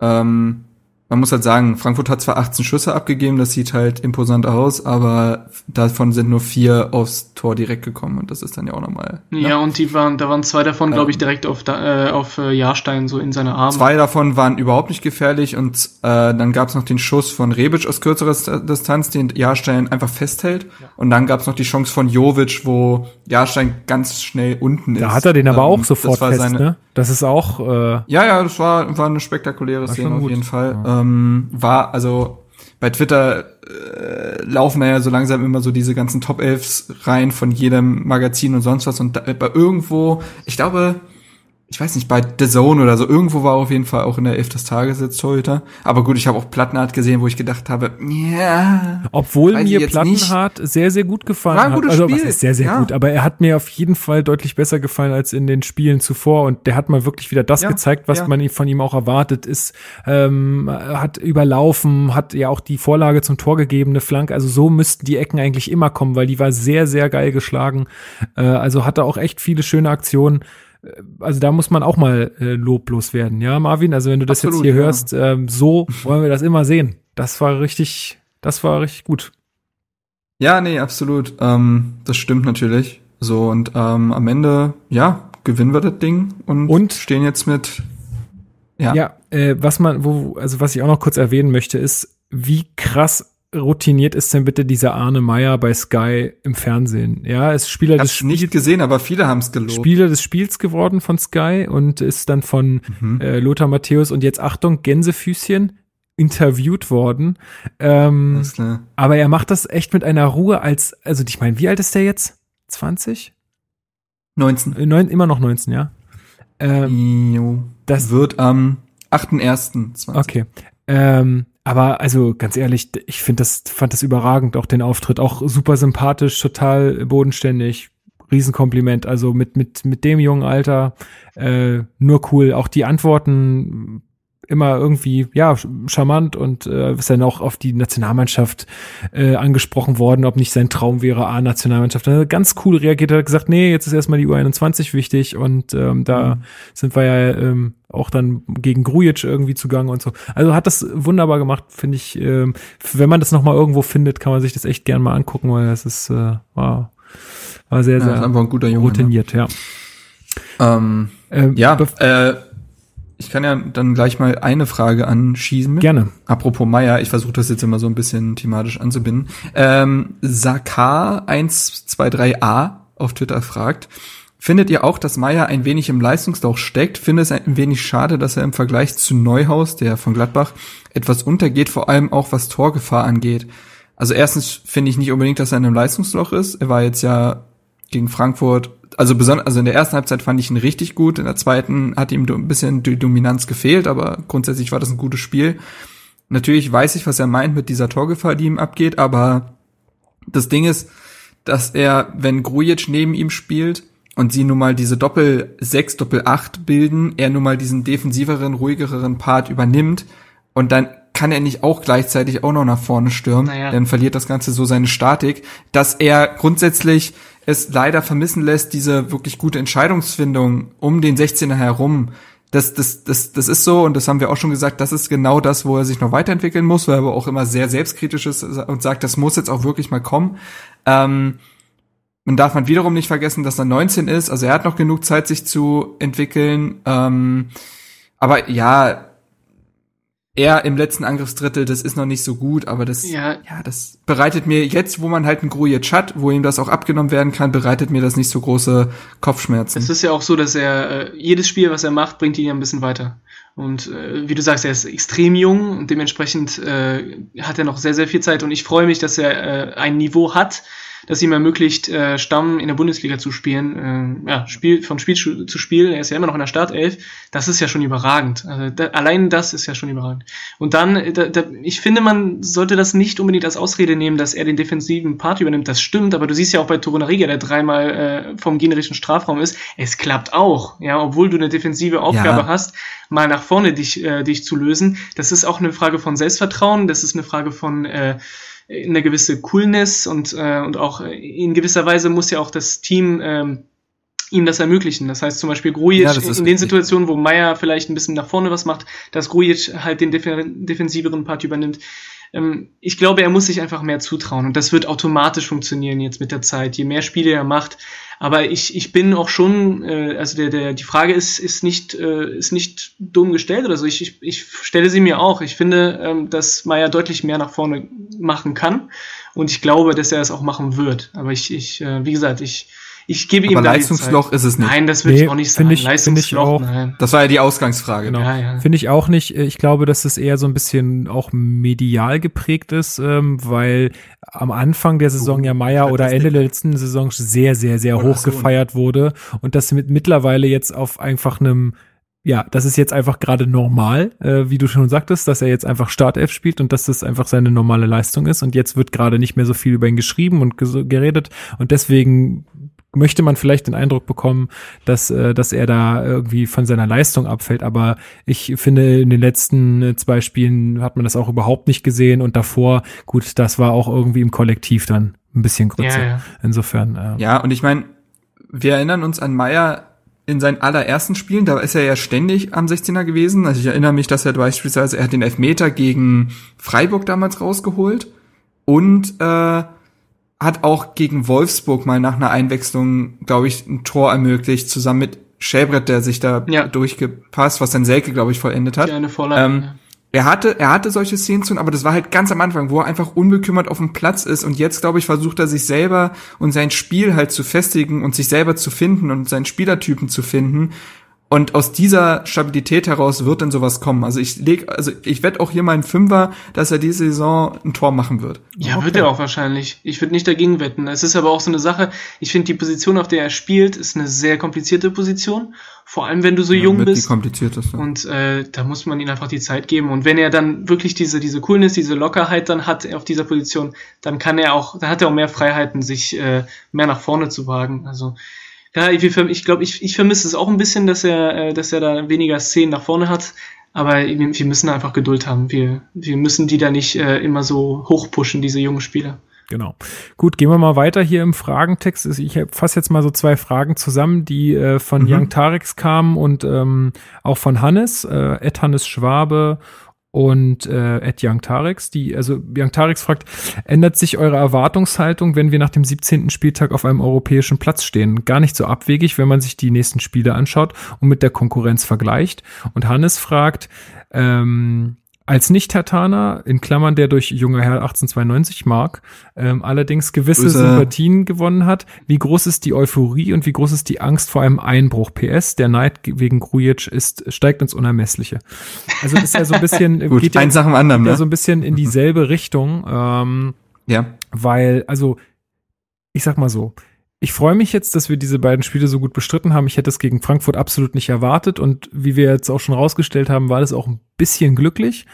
Ähm, man muss halt sagen, Frankfurt hat zwar 18 Schüsse abgegeben, das sieht halt imposant aus, aber davon sind nur vier aufs Tor direkt gekommen und das ist dann ja auch nochmal. Ne? Ja, und die waren, da waren zwei davon, glaube ich, direkt auf, äh, auf äh, Jahrstein so in seine Arme. Zwei davon waren überhaupt nicht gefährlich und äh, dann gab es noch den Schuss von Rebic aus kürzerer Distanz, den Jahrstein einfach festhält ja. und dann gab es noch die Chance von Jovic, wo Jahrstein ganz schnell unten ist. Da hat er den aber ähm, auch sofort fest, seine, ne? Das ist auch. Äh, ja, ja, das war, war eine spektakuläre Szene auf jeden Fall. Ja. Ähm, war, also bei Twitter äh, laufen ja so langsam immer so diese ganzen Top 11 rein von jedem Magazin und sonst was und da, bei irgendwo, ich glaube, ich weiß nicht, bei The Zone oder so, irgendwo war auf jeden Fall auch in der Elf des Tages jetzt Torhüter. Aber gut, ich habe auch Plattenhardt gesehen, wo ich gedacht habe, ja. Obwohl mir Plattenhardt sehr, sehr gut gefallen war ein gutes hat. Also, Spiel. was ist sehr, sehr ja. gut. Aber er hat mir auf jeden Fall deutlich besser gefallen als in den Spielen zuvor. Und der hat mal wirklich wieder das Ja, gezeigt, was ja. man von ihm auch erwartet ist. Ähm, hat überlaufen, hat ja auch die Vorlage zum Tor gegeben, eine Flanke. Also so müssten die Ecken eigentlich immer kommen, weil die war sehr, sehr geil geschlagen. Äh, also hatte auch echt viele schöne Aktionen also da muss man auch mal äh, loblos werden, ja, Marvin. Also wenn du das Absolut, jetzt hier ja. hörst, ähm, so wollen wir das immer sehen. Das war richtig, das war richtig gut. Ja, nee, absolut. Ähm, das stimmt natürlich. So, und ähm, am Ende, ja, gewinnen wir das Ding und, Und? stehen jetzt mit. Ja. Ja, äh, was man, wo, also was ich auch noch kurz erwähnen möchte, ist, wie krass routiniert ist denn bitte dieser Arne Meyer bei Sky im Fernsehen? Ja, ist Spieler Ich des hab's nicht Spiels, gesehen, aber viele haben es gelobt. Spieler des Spiels geworden von Sky und ist dann von Mhm. äh, Lothar Matthäus und jetzt Achtung, Gänsefüßchen interviewt worden. Ähm. Aber er macht das echt mit einer Ruhe als, also ich meine, wie alt ist der jetzt? 20? 19. Äh, Neun, immer noch 19, ja. Ähm, Jo. das- wird am 8.1.20. okay. Ähm, aber also ganz ehrlich, ich finde das, fand das überragend, auch den Auftritt, auch super sympathisch, total bodenständig. Riesenkompliment. Also mit, mit, mit dem jungen Alter äh, nur cool. Auch die Antworten immer irgendwie, ja, charmant und äh, ist dann auch auf die Nationalmannschaft äh, angesprochen worden, ob nicht sein Traum wäre, A-Nationalmannschaft. Also ganz cool reagiert, er hat gesagt, nee, jetzt ist erstmal die U21 wichtig und ähm, da Mhm. sind wir ja ähm, auch dann gegen Grujic irgendwie zugange und so. Also hat das wunderbar gemacht, finde ich. Ähm, wenn man das nochmal irgendwo findet, kann man sich das echt gern mal angucken, weil das ist, äh, war, war sehr, Ja, sehr einfach ein guter Junge. Ne? routiniert, ja. Ähm, Ähm, ja, äh, ich kann ja dann gleich mal eine Frage anschießen. gerne. Apropos Meier, ich versuche das jetzt immer so ein bisschen thematisch anzubinden. Ähm, Sakar123a auf Twitter fragt, findet ihr auch, dass Meier ein wenig im Leistungsloch steckt? Findet es ein wenig schade, dass er im Vergleich zu Neuhaus, der von Gladbach, etwas untergeht, vor allem auch was Torgefahr angeht? Also erstens finde ich nicht unbedingt, dass er in einem Leistungsloch ist. Er war jetzt ja gegen Frankfurt, also besonders, also in der ersten Halbzeit fand ich ihn richtig gut, in der zweiten hat ihm ein bisschen die Dominanz gefehlt, aber grundsätzlich war das ein gutes Spiel. Natürlich weiß ich, was er meint mit dieser Torgefahr, die ihm abgeht, aber das Ding ist, dass er, wenn Grujic neben ihm spielt und sie nun mal diese Doppel 6, Doppel 8 bilden, er nun mal diesen defensiveren, ruhigeren Part übernimmt und dann kann er nicht auch gleichzeitig auch noch nach vorne stürmen, Naja. dann verliert das Ganze so seine Statik, dass er grundsätzlich es leider vermissen lässt, diese wirklich gute Entscheidungsfindung um den 16er herum. Das, das, das, das ist so, und das haben wir auch schon gesagt, das ist genau das, wo er sich noch weiterentwickeln muss, weil er aber auch immer sehr selbstkritisch ist und sagt, das muss jetzt auch wirklich mal kommen. Ähm, man darf man wiederum nicht vergessen, dass er 19 ist, also er hat noch genug Zeit, sich zu entwickeln. Ähm, aber ja, er im letzten Angriffsdrittel, das ist noch nicht so gut, aber das, Ja. ja, das bereitet mir jetzt, wo man halt einen Grujic hat, wo ihm das auch abgenommen werden kann, bereitet mir das nicht so große Kopfschmerzen. Es ist ja auch so, dass er äh, jedes Spiel, was er macht, bringt ihn ja ein bisschen weiter. Und äh, wie du sagst, er ist extrem jung und dementsprechend äh, hat er noch sehr, sehr viel Zeit. Und ich freue mich, dass er äh, ein Niveau hat, das ihm ermöglicht, äh, Stamm in der Bundesliga zu spielen. Äh, ja, Spiel von Spiel zu Spiel. Er ist ja immer noch in der Startelf. Das ist ja schon überragend. Also da, allein das ist ja schon überragend. Und dann, da, da, ich finde, man sollte das nicht unbedingt als Ausrede nehmen, dass er den defensiven Part übernimmt. Das stimmt, aber du siehst ja auch bei Torunariga, der dreimal äh, vom generischen Strafraum ist, es klappt auch. Ja, obwohl du eine defensive Aufgabe Ja. hast, mal nach vorne dich, äh, dich zu lösen. Das ist auch eine Frage von Selbstvertrauen. Das ist eine Frage von äh, eine gewisse Coolness und, äh, und auch in gewisser Weise muss ja auch das Team ähm, ihm das ermöglichen. Das heißt zum Beispiel Grujic Ja, in den richtig. Situationen, wo Meier vielleicht ein bisschen nach vorne was macht, dass Grujic halt den defe- defensiveren Part übernimmt. Ähm, ich glaube, er muss sich einfach mehr zutrauen und das wird automatisch funktionieren jetzt mit der Zeit, je mehr Spiele er macht. Aber ich, ich bin auch schon, äh, also der, der, die Frage ist, ist, nicht, äh, ist nicht dumm gestellt oder so. Ich, ich, ich stelle sie mir auch. Ich finde, ähm, dass Meier deutlich mehr nach vorne machen kann und ich glaube, dass er es auch machen wird. Aber ich, ich äh, wie gesagt, ich, ich gebe ihm Aber Leistungsloch ist es nicht. Nein, das würde Nee, ich auch nicht sagen. ich- find ich auch. nein. Das war ja die Ausgangsfrage. Genau. Ja, ja. Finde ich auch nicht. Ich glaube, dass es eher so ein bisschen auch medial geprägt ist, ähm, weil am Anfang der Saison ja Meier oder Ende der letzten Saison sehr, sehr, sehr Oder hoch so. gefeiert wurde und das mit mittlerweile jetzt auf einfach einem ja, das ist jetzt einfach gerade normal, äh, wie du schon sagtest, dass er jetzt einfach Startelf spielt und dass das einfach seine normale Leistung ist. Und jetzt wird gerade nicht mehr so viel über ihn geschrieben und ges- geredet. Und deswegen möchte man vielleicht den Eindruck bekommen, dass, äh, dass er da irgendwie von seiner Leistung abfällt. Aber ich finde, in den letzten äh, zwei Spielen hat man das auch überhaupt nicht gesehen. Und davor, gut, das war auch irgendwie im Kollektiv dann ein bisschen Grütze. Ja, ja. Insofern, äh, Ja, und ich meine, wir erinnern uns an Meier in seinen allerersten Spielen, da ist er ja ständig am 16er gewesen. Also ich erinnere mich, dass er beispielsweise, er hat den Elfmeter gegen Freiburg damals rausgeholt und äh, hat auch gegen Wolfsburg mal nach einer Einwechslung, glaube ich, ein Tor ermöglicht, zusammen mit Schäbrett, der sich da Ja. durchgepasst, was dann Selke, glaube ich, vollendet hat. Ähm, er hatte, er hatte solche Szenen zu, aber das war halt ganz am Anfang, wo er einfach unbekümmert auf dem Platz ist und jetzt, glaube ich, versucht er sich selber und sein Spiel halt zu festigen und sich selber zu finden und seinen Spielertypen zu finden. Und aus dieser Stabilität heraus wird dann sowas kommen. Also ich leg, also ich wette auch hier mal einen Fünfer, dass er diese Saison ein Tor machen wird. Ja, Okay. wird er auch wahrscheinlich. Ich würde nicht dagegen wetten. Es ist aber auch so eine Sache, ich finde, die Position, auf der er spielt, ist eine sehr komplizierte Position. Vor allem, wenn du so jung wird die bist. komplizierteste. Und äh, da muss man ihm einfach die Zeit geben. Und wenn er dann wirklich diese, diese Coolness, diese Lockerheit dann hat auf dieser Position, dann kann er auch, dann hat er auch mehr Freiheiten, sich äh, mehr nach vorne zu wagen. Also ja, ich, ich, glaube, ich, ich vermisse es auch ein bisschen, dass er, äh, dass er da weniger Szenen nach vorne hat. Aber wir wir müssen einfach Geduld haben. Wir, wir müssen die da nicht äh, immer so hochpushen, diese jungen Spieler. Genau. Gut, gehen wir mal weiter hier im Fragentext. Ich fasse jetzt mal so zwei Fragen zusammen, die äh, von Mhm. Young Tarix kamen und ähm, auch von Hannes, äh, Ed Hannes Schwabe und äh, Ed Young Tarix. Die, also Young Tarix fragt, ändert sich eure Erwartungshaltung, wenn wir nach dem 17. Spieltag auf einem europäischen Platz stehen? Gar nicht so abwegig, wenn man sich die nächsten Spiele anschaut und mit der Konkurrenz vergleicht. Und Hannes fragt, ähm, als Nicht-Tartaner, in Klammern der durch junger Herr 1892 mag, ähm, allerdings gewisse Grüße. Sympathien gewonnen hat. Wie groß ist die Euphorie und wie groß ist die Angst vor einem Einbruch? PS, der Neid wegen Grujic ist, steigt ins Unermessliche. Also ist ja so ein bisschen, *laughs* Gut, geht ja, eins nach dem anderen, ja ne? so ein bisschen in dieselbe Richtung, ähm, ja. weil, also, ich sag mal so, ich freue mich jetzt, dass wir diese beiden Spiele so gut bestritten haben. Ich hätte es gegen Frankfurt absolut nicht erwartet und wie wir jetzt auch schon rausgestellt haben, war das auch ein bisschen glücklich.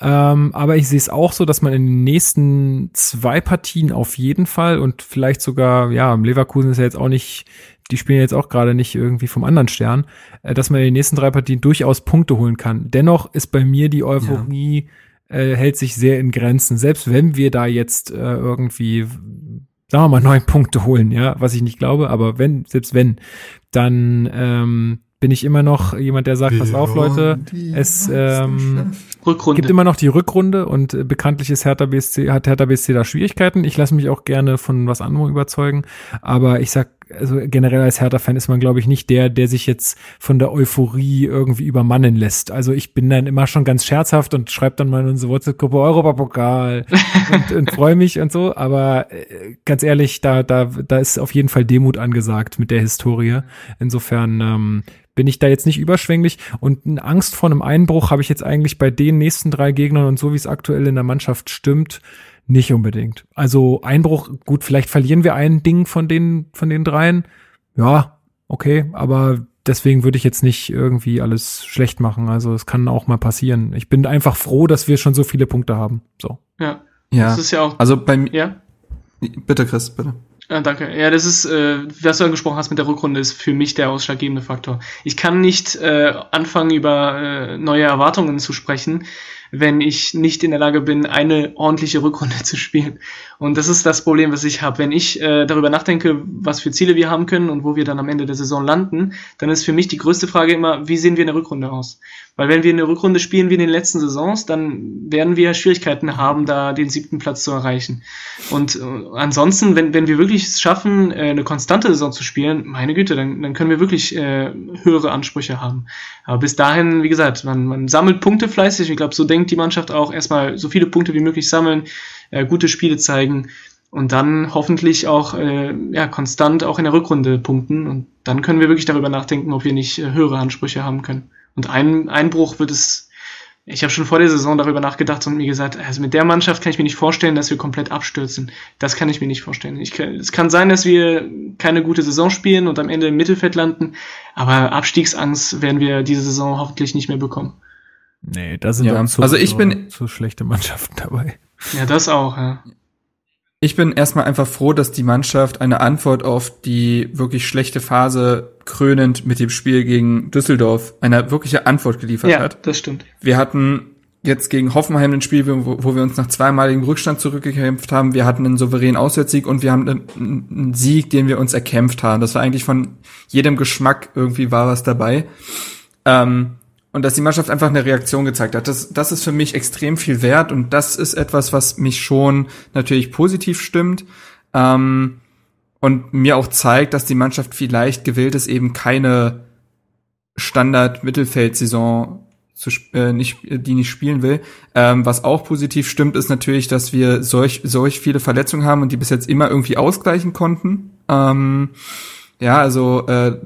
Ähm, aber ich sehe es auch so, dass man in den nächsten zwei Partien auf jeden Fall und vielleicht sogar, ja, Leverkusen ist ja jetzt auch nicht, die spielen jetzt auch gerade nicht irgendwie vom anderen Stern, äh, dass man in den nächsten drei Partien durchaus Punkte holen kann. Dennoch ist bei mir die Euphorie äh, hält sich sehr in Grenzen. Selbst wenn wir da jetzt äh, irgendwie, sagen wir mal, neun Punkte holen, ja, was ich nicht glaube, aber wenn, selbst wenn, dann ähm, bin ich immer noch jemand, der sagt, pass auf, Leute, es ähm, Rückrunde. gibt immer noch die Rückrunde und äh, bekanntlich ist Hertha BSC, hat Hertha BSC da Schwierigkeiten. Ich lasse mich auch gerne von was anderem überzeugen, aber ich sag, also generell als Hertha-Fan ist man, glaube ich, nicht der, der sich jetzt von der Euphorie irgendwie übermannen lässt. Also ich bin dann immer schon ganz scherzhaft und schreibe dann mal in unsere WhatsApp-Gruppe Europapokal *laughs* und, und freue mich und so, aber äh, ganz ehrlich, da, da, da ist auf jeden Fall Demut angesagt mit der Historie. Insofern ähm, bin ich da jetzt nicht überschwänglich und eine Angst vor einem Einbruch habe ich jetzt eigentlich bei den nächsten drei Gegnern und so wie es aktuell in der Mannschaft stimmt, nicht unbedingt. Also Einbruch, gut, vielleicht verlieren wir ein Ding von den, von den dreien. Ja, okay, aber deswegen würde ich jetzt nicht irgendwie alles schlecht machen. Also es kann auch mal passieren. Ich bin einfach froh, dass wir schon so viele Punkte haben. So. ja, Ja. das ist ja auch. Also bei mir, Ja? bitte Chris, bitte. Ah, danke. Ja, das ist, äh, was du angesprochen hast mit der Rückrunde, ist für mich der ausschlaggebende Faktor. Ich kann nicht äh, anfangen, über äh, neue Erwartungen zu sprechen, wenn ich nicht in der Lage bin, eine ordentliche Rückrunde *laughs* zu spielen. Und das ist das Problem, was ich habe. Wenn ich äh, darüber nachdenke, was für Ziele wir haben können und wo wir dann am Ende der Saison landen, dann ist für mich die größte Frage immer, wie sehen wir in der Rückrunde aus? Weil wenn wir eine Rückrunde spielen wie in den letzten Saisons, dann werden wir Schwierigkeiten haben, da den siebten Platz zu erreichen. Und äh, ansonsten, wenn, wenn wir wirklich es schaffen, äh, eine konstante Saison zu spielen, meine Güte, dann, dann können wir wirklich äh, höhere Ansprüche haben. Aber bis dahin, wie gesagt, man, man sammelt Punkte fleißig. Ich glaube, so denkt die Mannschaft auch erstmal so viele Punkte wie möglich sammeln, äh, gute Spiele zeigen. und dann hoffentlich auch äh, ja, konstant auch in der Rückrunde punkten. Und dann können wir wirklich darüber nachdenken, ob wir nicht äh, höhere Ansprüche haben können. Und ein Einbruch wird es, ich habe schon vor der Saison darüber nachgedacht und mir gesagt, also mit der Mannschaft kann ich mir nicht vorstellen, dass wir komplett abstürzen. Das kann ich mir nicht vorstellen. Ich, es kann sein, dass wir keine gute Saison spielen und am Ende im Mittelfeld landen, aber Abstiegsangst werden wir diese Saison hoffentlich nicht mehr bekommen. Nee, da sind Ja, dann zu, also ich bin- zu schlechte Mannschaften dabei. Ja, das auch, ja. Ich bin erstmal einfach froh, dass die Mannschaft eine Antwort auf die wirklich schlechte Phase krönend mit dem Spiel gegen Düsseldorf eine wirkliche Antwort geliefert Ja, hat. das stimmt. Wir hatten jetzt gegen Hoffenheim ein Spiel, wo, wo wir uns nach zweimaligem Rückstand zurückgekämpft haben. Wir hatten einen souveränen Auswärtssieg und wir haben einen, einen Sieg, den wir uns erkämpft haben. Das war eigentlich von jedem Geschmack irgendwie war was dabei. Ähm, und dass die Mannschaft einfach eine Reaktion gezeigt hat. Das, das ist für mich extrem viel wert und das ist etwas, was mich schon natürlich positiv stimmt. Ähm, und mir auch zeigt, dass die Mannschaft vielleicht gewillt ist, eben keine Standard-Mittelfeld-Saison zu, äh, nicht, die nicht spielen will. Ähm, was auch positiv stimmt, ist natürlich, dass wir solch, solch viele Verletzungen haben und die bis jetzt immer irgendwie ausgleichen konnten. Ähm, ja, also äh,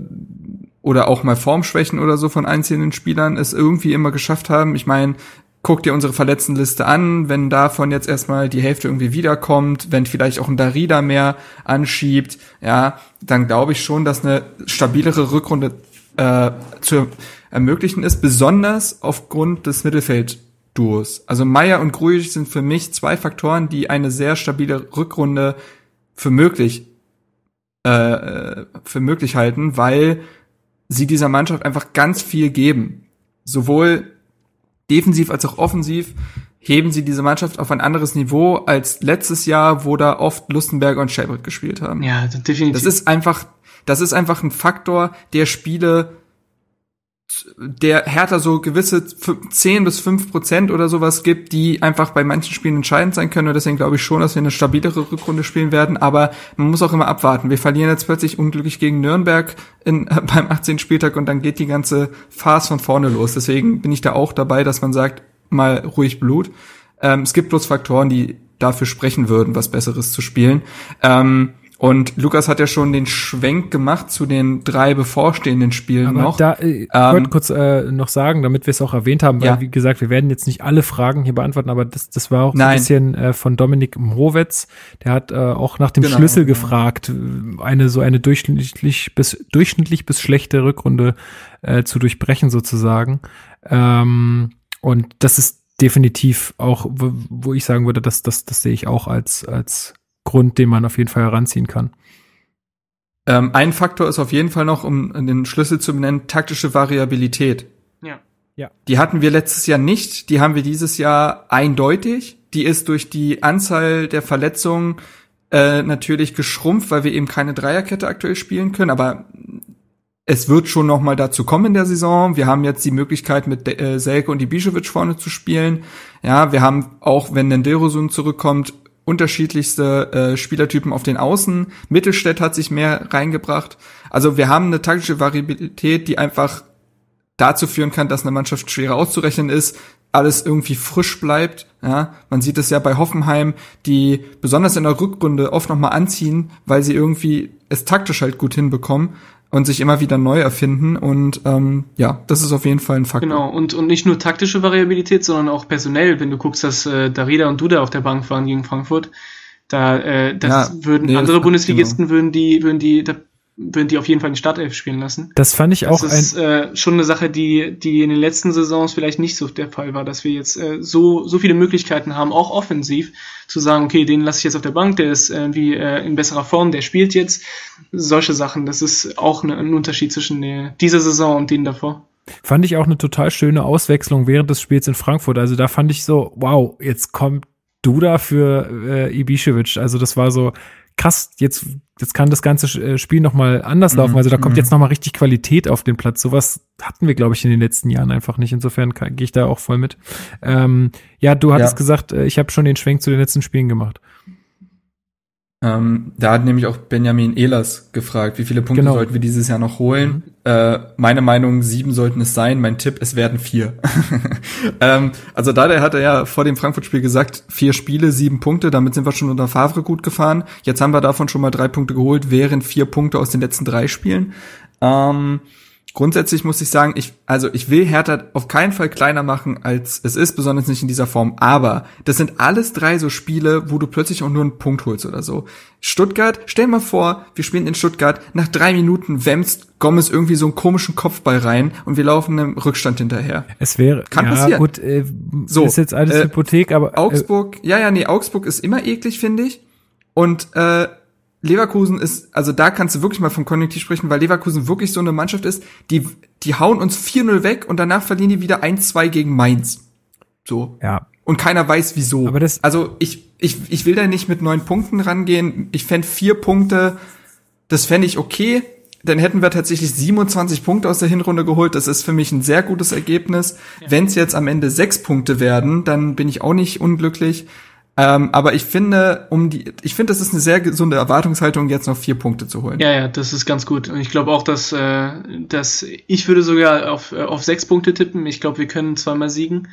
oder auch mal Formschwächen oder so von einzelnen Spielern es irgendwie immer geschafft haben. Ich meine, guck dir unsere Verletztenliste an, wenn davon jetzt erstmal die Hälfte irgendwie wiederkommt, wenn vielleicht auch ein Darida mehr anschiebt, ja, dann glaube ich schon, dass eine stabilere Rückrunde äh, zu ermöglichen ist, besonders aufgrund des Mittelfeldduos. Also Meier und Grujic sind für mich zwei Faktoren, die eine sehr stabile Rückrunde für möglich äh, für möglich halten, weil sie dieser Mannschaft einfach ganz viel geben. Sowohl defensiv als auch offensiv heben sie diese Mannschaft auf ein anderes Niveau als letztes Jahr, wo da oft Lustenberger und Shelbrett gespielt haben. Ja, definitiv. Das ist einfach, das ist einfach ein Faktor, der Spiele, der Hertha so gewisse fü- 10 bis 5 Prozent oder sowas gibt, die einfach bei manchen Spielen entscheidend sein können. Und deswegen glaube ich schon, dass wir eine stabilere Rückrunde spielen werden. Aber man muss auch immer abwarten. Wir verlieren jetzt plötzlich unglücklich gegen Nürnberg in, *laughs* beim 18. Spieltag und dann geht die ganze Farce von vorne los. Deswegen bin ich da auch dabei, dass man sagt, mal ruhig Blut. Ähm, es gibt bloß Faktoren, die dafür sprechen würden, was Besseres zu spielen. Ähm, und Lukas hat ja schon den Schwenk gemacht zu den drei bevorstehenden Spielen Aber noch. da, äh, ich Ähm, wollte kurz äh, noch sagen, damit wir es auch erwähnt haben, weil, Ja. wie gesagt, wir werden jetzt nicht alle Fragen hier beantworten, aber das, das war auch so ein bisschen äh, von Dominik Mrowetz. Der hat äh, auch nach dem Genau, Schlüssel genau. gefragt, äh, eine so eine durchschnittlich bis, durchschnittlich bis schlechte Rückrunde äh, zu durchbrechen sozusagen. Ähm, und das ist definitiv auch, wo, wo ich sagen würde, das, das, das sehe ich auch als, als Grund, den man auf jeden Fall heranziehen kann. Ähm, ein Faktor ist auf jeden Fall noch, um den Schlüssel zu benennen, taktische Variabilität. ja. Die hatten wir letztes Jahr nicht, die haben wir dieses Jahr eindeutig. Die ist durch die Anzahl der Verletzungen äh, natürlich geschrumpft, weil wir eben keine Dreierkette aktuell spielen können, aber es wird schon noch mal dazu kommen in der Saison. Wir haben jetzt die Möglichkeit, mit äh, Selke und Ibišević vorne zu spielen. Ja, wir haben auch, wenn Nendelrosun zurückkommt, unterschiedlichste äh, Spielertypen auf den Außen. Mittelstädt hat sich mehr reingebracht. Also wir haben eine taktische Variabilität, die einfach dazu führen kann, dass eine Mannschaft schwerer auszurechnen ist, alles irgendwie frisch bleibt. Ja, man sieht es ja bei Hoffenheim, die besonders in der Rückrunde oft noch mal anziehen, weil sie irgendwie es taktisch halt gut hinbekommen und sich immer wieder neu erfinden. Und ähm, ja, das ist auf jeden Fall ein Faktor. Genau, und, und nicht nur taktische Variabilität, sondern auch personell. Wenn du guckst, dass äh, Darida und Duda auf der Bank waren gegen Frankfurt, da äh, das Ja, würden nee, andere Bundesligisten würden die würden die da, würden die auf jeden Fall in Startelf spielen lassen. Das fand ich auch Das ist äh, schon eine Sache, die die in den letzten Saisons vielleicht nicht so der Fall war, dass wir jetzt äh, so so viele Möglichkeiten haben, auch offensiv zu sagen, okay, den lasse ich jetzt auf der Bank, der ist irgendwie äh, in besserer Form, der spielt jetzt. Solche Sachen, das ist auch ne, ein Unterschied zwischen der, dieser Saison und denen davor. Fand ich auch eine total schöne Auswechslung während des Spiels in Frankfurt. Also da fand ich so, wow, jetzt kommt Duda für äh, Ibišević. Also das war so krass, jetzt, jetzt kann das ganze äh, Spiel nochmal anders Mhm, laufen. Also da kommt mhm. jetzt nochmal richtig Qualität auf den Platz. Sowas hatten wir, glaube ich, in den letzten Jahren einfach nicht. Insofern gehe ich da auch voll mit. Ähm, ja, du hattest Ja. gesagt, äh, ich habe schon den Schwenk zu den letzten Spielen gemacht. Ähm, da hat nämlich auch Benjamin Ehlers gefragt, wie viele Punkte genau. sollten wir dieses Jahr noch holen. Mhm. Äh, meine Meinung, sieben sollten es sein. Mein Tipp, es werden vier. *laughs* ähm, also da hat er ja vor dem Frankfurt-Spiel gesagt, vier Spiele, sieben Punkte. Damit sind wir schon unter Favre gut gefahren. Jetzt haben wir davon schon mal drei Punkte geholt, wären vier Punkte aus den letzten drei Spielen. Ähm, grundsätzlich muss ich sagen, ich, also ich will Hertha auf keinen Fall kleiner machen, als es ist, besonders nicht in dieser Form. Aber das sind alles drei so Spiele, wo du plötzlich auch nur einen Punkt holst oder so. Stuttgart, stell mal vor, wir spielen in Stuttgart, nach drei Minuten wämst Gomez irgendwie so einen komischen Kopfball rein und wir laufen im Rückstand hinterher. Es wäre, kann ja, passieren. gut, äh, so, ist jetzt alles äh, Hypothek, aber. Äh, Augsburg, ja, ja, nee, Augsburg ist immer eklig, finde ich. Und, äh, Leverkusen ist, also da kannst du wirklich mal vom Konjunktiv sprechen, weil Leverkusen wirklich so eine Mannschaft ist, die, die hauen uns 4-0 weg und danach verlieren die wieder 1-2 gegen Mainz. So. Ja. Und keiner weiß wieso. Aber das also ich, ich, ich will da nicht mit neun Punkten rangehen. Ich fände vier Punkte, das fände ich okay. Dann hätten wir tatsächlich 27 Punkte aus der Hinrunde geholt. Das ist für mich ein sehr gutes Ergebnis. Ja. Wenn es jetzt am Ende sechs Punkte werden, dann bin ich auch nicht unglücklich. Ähm, aber ich finde, um die, ich finde, das ist eine sehr gesunde Erwartungshaltung, jetzt noch vier Punkte zu holen. Ja, ja, das ist ganz gut. Und ich glaube auch, dass, äh, dass ich würde sogar auf, äh, auf sechs Punkte tippen. Ich glaube, wir können zweimal siegen.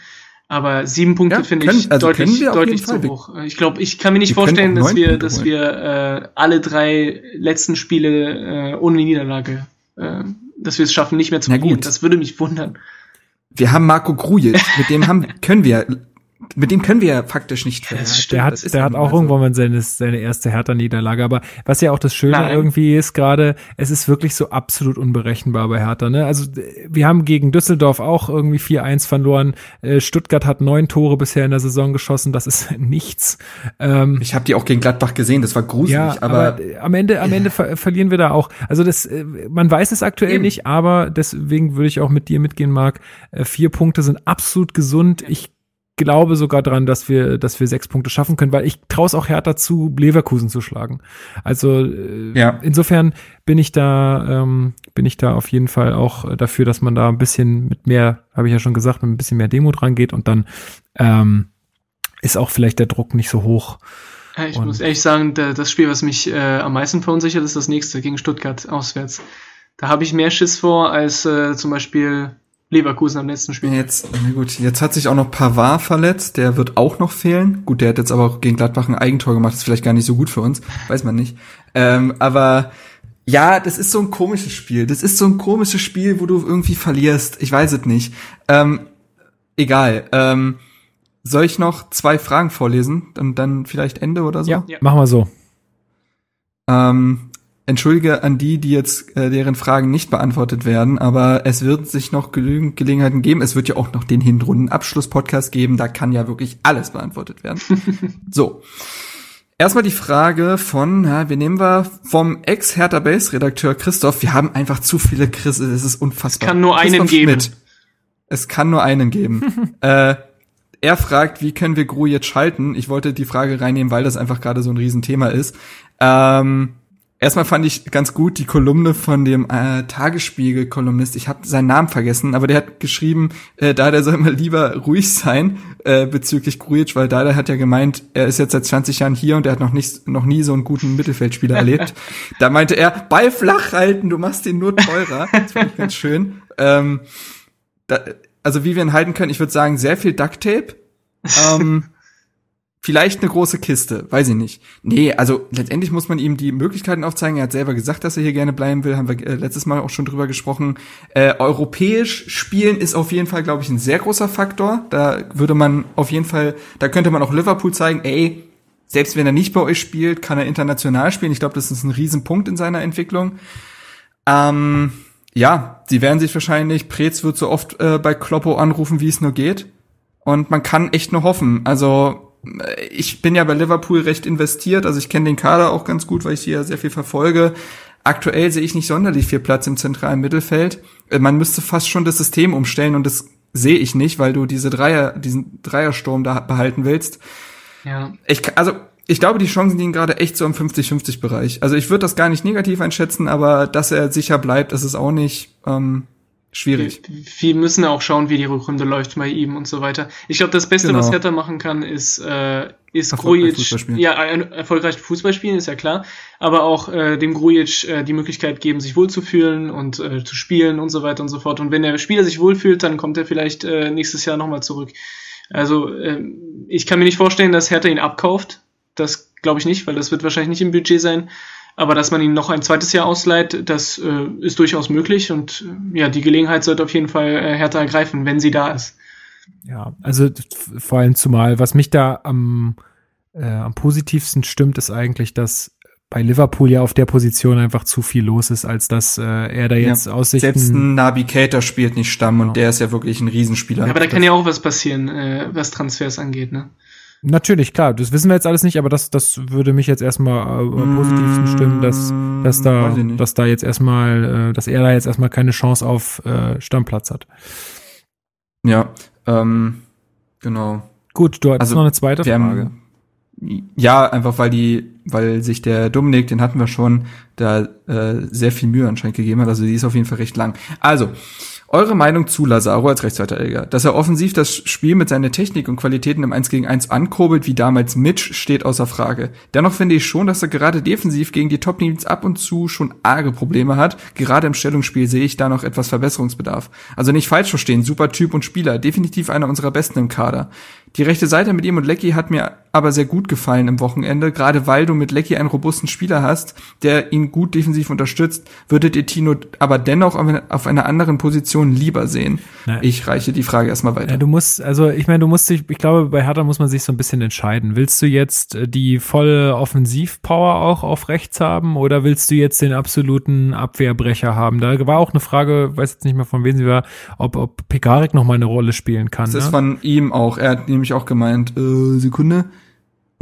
Aber sieben Punkte ja, finde ich also deutlich, deutlich zu hoch. Ich glaube, ich kann mir nicht wir vorstellen, dass wir, Punkte dass holen. wir äh, alle drei letzten Spiele äh, ohne Niederlage, äh, dass wir es schaffen, nicht mehr zu verlieren. Das würde mich wundern. Wir haben Marco Grujic, mit dem haben, *laughs* können wir mit dem können wir ja faktisch nicht verlieren. Der hat, der hat auch irgendwann mal seine, seine erste Hertha-Niederlage. Aber was ja auch das Schöne Nein. irgendwie ist gerade, es ist wirklich so absolut unberechenbar bei Hertha. Ne? Also wir haben gegen Düsseldorf auch irgendwie 4-1 verloren. Äh, Stuttgart hat neun Tore bisher in der Saison geschossen. Das ist *laughs* nichts. Ähm, ich habe die auch gegen Gladbach gesehen. Das war gruselig. Ja, aber, aber am Ende, am Ende ver verlieren wir da auch. Also das, äh, man weiß es aktuell eben. nicht, aber deswegen würde ich auch mit dir mitgehen, Marc. Äh, vier Punkte sind absolut gesund. Ich glaube sogar dran, dass wir, dass wir sechs Punkte schaffen können, weil ich traue es auch härter zu, Leverkusen zu schlagen. Also äh, ja. insofern bin ich da, ähm, bin ich da auf jeden Fall auch dafür, dass man da ein bisschen mit mehr, habe ich ja schon gesagt, mit ein bisschen mehr Demut rangeht und dann ähm, ist auch vielleicht der Druck nicht so hoch. Ich und muss ehrlich sagen, das Spiel, was mich äh, am meisten verunsichert, ist das nächste gegen Stuttgart auswärts. Da habe ich mehr Schiss vor als äh, zum Beispiel Leverkusen am letzten Spiel. Jetzt, na gut, jetzt hat sich auch noch Pavard verletzt, der wird auch noch fehlen. Gut, der hat jetzt aber auch gegen Gladbach ein Eigentor gemacht, ist vielleicht gar nicht so gut für uns, weiß man nicht. Ähm, aber ja, das ist so ein komisches Spiel. Das ist so ein komisches Spiel, wo du irgendwie verlierst. Ich weiß es nicht. Ähm, egal. Ähm, soll ich noch zwei Fragen vorlesen und dann vielleicht Ende oder so? Ja, ja. machen wir so. Ähm, entschuldige an die, die jetzt äh, deren Fragen nicht beantwortet werden, aber es wird sich noch genügend Gelegenheiten geben. Es wird ja auch noch den Hinrunden-Abschluss-Podcast geben. Da kann ja wirklich alles beantwortet werden. *laughs* so. Erstmal die Frage von, ja, wir nehmen wir vom Ex-Hertha Base-Redakteur Christoph. Wir haben einfach zu viele Chris, es ist unfassbar. Es kann nur einen Christoph geben. Schmidt. Es kann nur einen geben. *laughs* äh, er fragt, wie können wir Gru jetzt schalten? Ich wollte die Frage reinnehmen, weil das einfach gerade so ein Riesenthema ist. Ähm, Erstmal fand ich ganz gut die Kolumne von dem äh, Tagesspiegel-Kolumnist. Ich habe seinen Namen vergessen, aber der hat geschrieben, äh, da der soll mal lieber ruhig sein äh, bezüglich Grujic, weil da der hat ja gemeint, er ist jetzt seit 20 Jahren hier und er hat noch nicht noch nie so einen guten Mittelfeldspieler *laughs* erlebt. da meinte er, Ball flach halten, du machst ihn nur teurer. Das fand ich ganz schön. Ähm, da, also wie wir ihn halten können, ich würde sagen, sehr viel Ducktape. Ähm, *laughs* Vielleicht eine große Kiste, weiß ich nicht. Nee, also letztendlich muss man ihm die Möglichkeiten aufzeigen. Er hat selber gesagt, dass er hier gerne bleiben will, haben wir äh, letztes Mal auch schon drüber gesprochen. Äh, europäisch spielen ist auf jeden Fall, glaube ich, ein sehr großer Faktor. Da würde man auf jeden Fall, da könnte man auch Liverpool zeigen, ey, selbst wenn er nicht bei euch spielt, kann er international spielen. Ich glaube, das ist ein Riesenpunkt in seiner Entwicklung. Ähm, ja, sie werden sich wahrscheinlich, Preetz wird so oft äh, bei Kloppo anrufen, wie es nur geht. Und man kann echt nur hoffen. Also ich bin ja bei Liverpool recht investiert, also ich kenne den Kader auch ganz gut, weil ich hier sehr viel verfolge. Aktuell sehe ich nicht sonderlich viel Platz im zentralen Mittelfeld. Äh, man müsste fast schon das System umstellen und das sehe ich nicht, weil du diese Dreier, diesen Dreiersturm da behalten willst. Ja. Ich, also, ich glaube, die Chancen liegen gerade echt so im 50-50 Bereich. Also ich würde das gar nicht negativ einschätzen, aber dass er sicher bleibt, das ist auch nicht, ähm, schwierig. Wir, wir, müssen auch schauen, wie die Rückrunde läuft bei ihm und so weiter. Ich glaube, das Beste, genau. was Hertha machen kann, ist, äh, ist Grujic, ja, ein erfolgreich Fußball spielen, ist ja klar, aber auch äh, dem Grujic äh, die Möglichkeit geben, sich wohlzufühlen und äh, zu spielen und so weiter und so fort. Und wenn der Spieler sich wohlfühlt, dann kommt er vielleicht äh, nächstes Jahr nochmal zurück. Also äh, ich kann mir nicht vorstellen, dass Hertha ihn abkauft. Das glaube ich nicht, weil das wird wahrscheinlich nicht im Budget sein. Aber dass man ihn noch ein zweites Jahr ausleiht, das äh, ist durchaus möglich und äh, ja, die Gelegenheit sollte auf jeden Fall äh, Hertha ergreifen, wenn sie da ist. Ja, also vor allem zumal, was mich da am, äh, am positivsten stimmt, ist eigentlich, dass bei Liverpool ja auf der Position einfach zu viel los ist, als dass äh, er da jetzt ja, Aussichten... Selbst ein Navigator spielt nicht Stamm genau. und der ist ja wirklich ein Riesenspieler. Ja, aber da kann ja auch was passieren, äh, was Transfers angeht, ne? Natürlich, klar, das wissen wir jetzt alles nicht, aber das, das würde mich jetzt erstmal äh, am positivsten stimmen, dass, dass da, dass da jetzt erstmal, äh, dass er da jetzt erstmal keine Chance auf äh, Stammplatz hat. Ja, ähm, genau. Gut, du hattest also, noch eine zweite Frage. Haben, ja, einfach weil die, weil sich der Dominik, den hatten wir schon, da äh, sehr viel Mühe anscheinend gegeben hat. Also die ist auf jeden Fall recht lang. Also, eure Meinung zu Lazaro als Rechtsverteidiger. Dass er offensiv das Spiel mit seiner Technik und Qualitäten im 1 gegen 1 ankurbelt, wie damals Mitch, steht außer Frage. Dennoch finde ich schon, dass er gerade defensiv gegen die Top-Teams ab und zu schon arge Probleme hat. Gerade im Stellungsspiel sehe ich da noch etwas Verbesserungsbedarf. Also nicht falsch verstehen, super Typ und Spieler, definitiv einer unserer besten im Kader. Die rechte Seite mit ihm und Lecky hat mir aber sehr gut gefallen im Wochenende, gerade weil du mit Lecky einen robusten Spieler hast, der ihn gut defensiv unterstützt, würdet ihr Tino aber dennoch auf einer anderen Position lieber sehen? Na, ich reiche die Frage erstmal weiter. Du musst, also ich meine, du musst dich, ich glaube, bei Hertha muss man sich so ein bisschen entscheiden. Willst du jetzt äh, die volle Offensivpower auch auf rechts haben oder willst du jetzt den absoluten Abwehrbrecher haben? Da war auch eine Frage, weiß jetzt nicht mehr von wem sie war, ob, ob Pekarik noch mal eine Rolle spielen kann. Das ne? ist von ihm auch. Er hat nämlich auch gemeint, äh, Sekunde,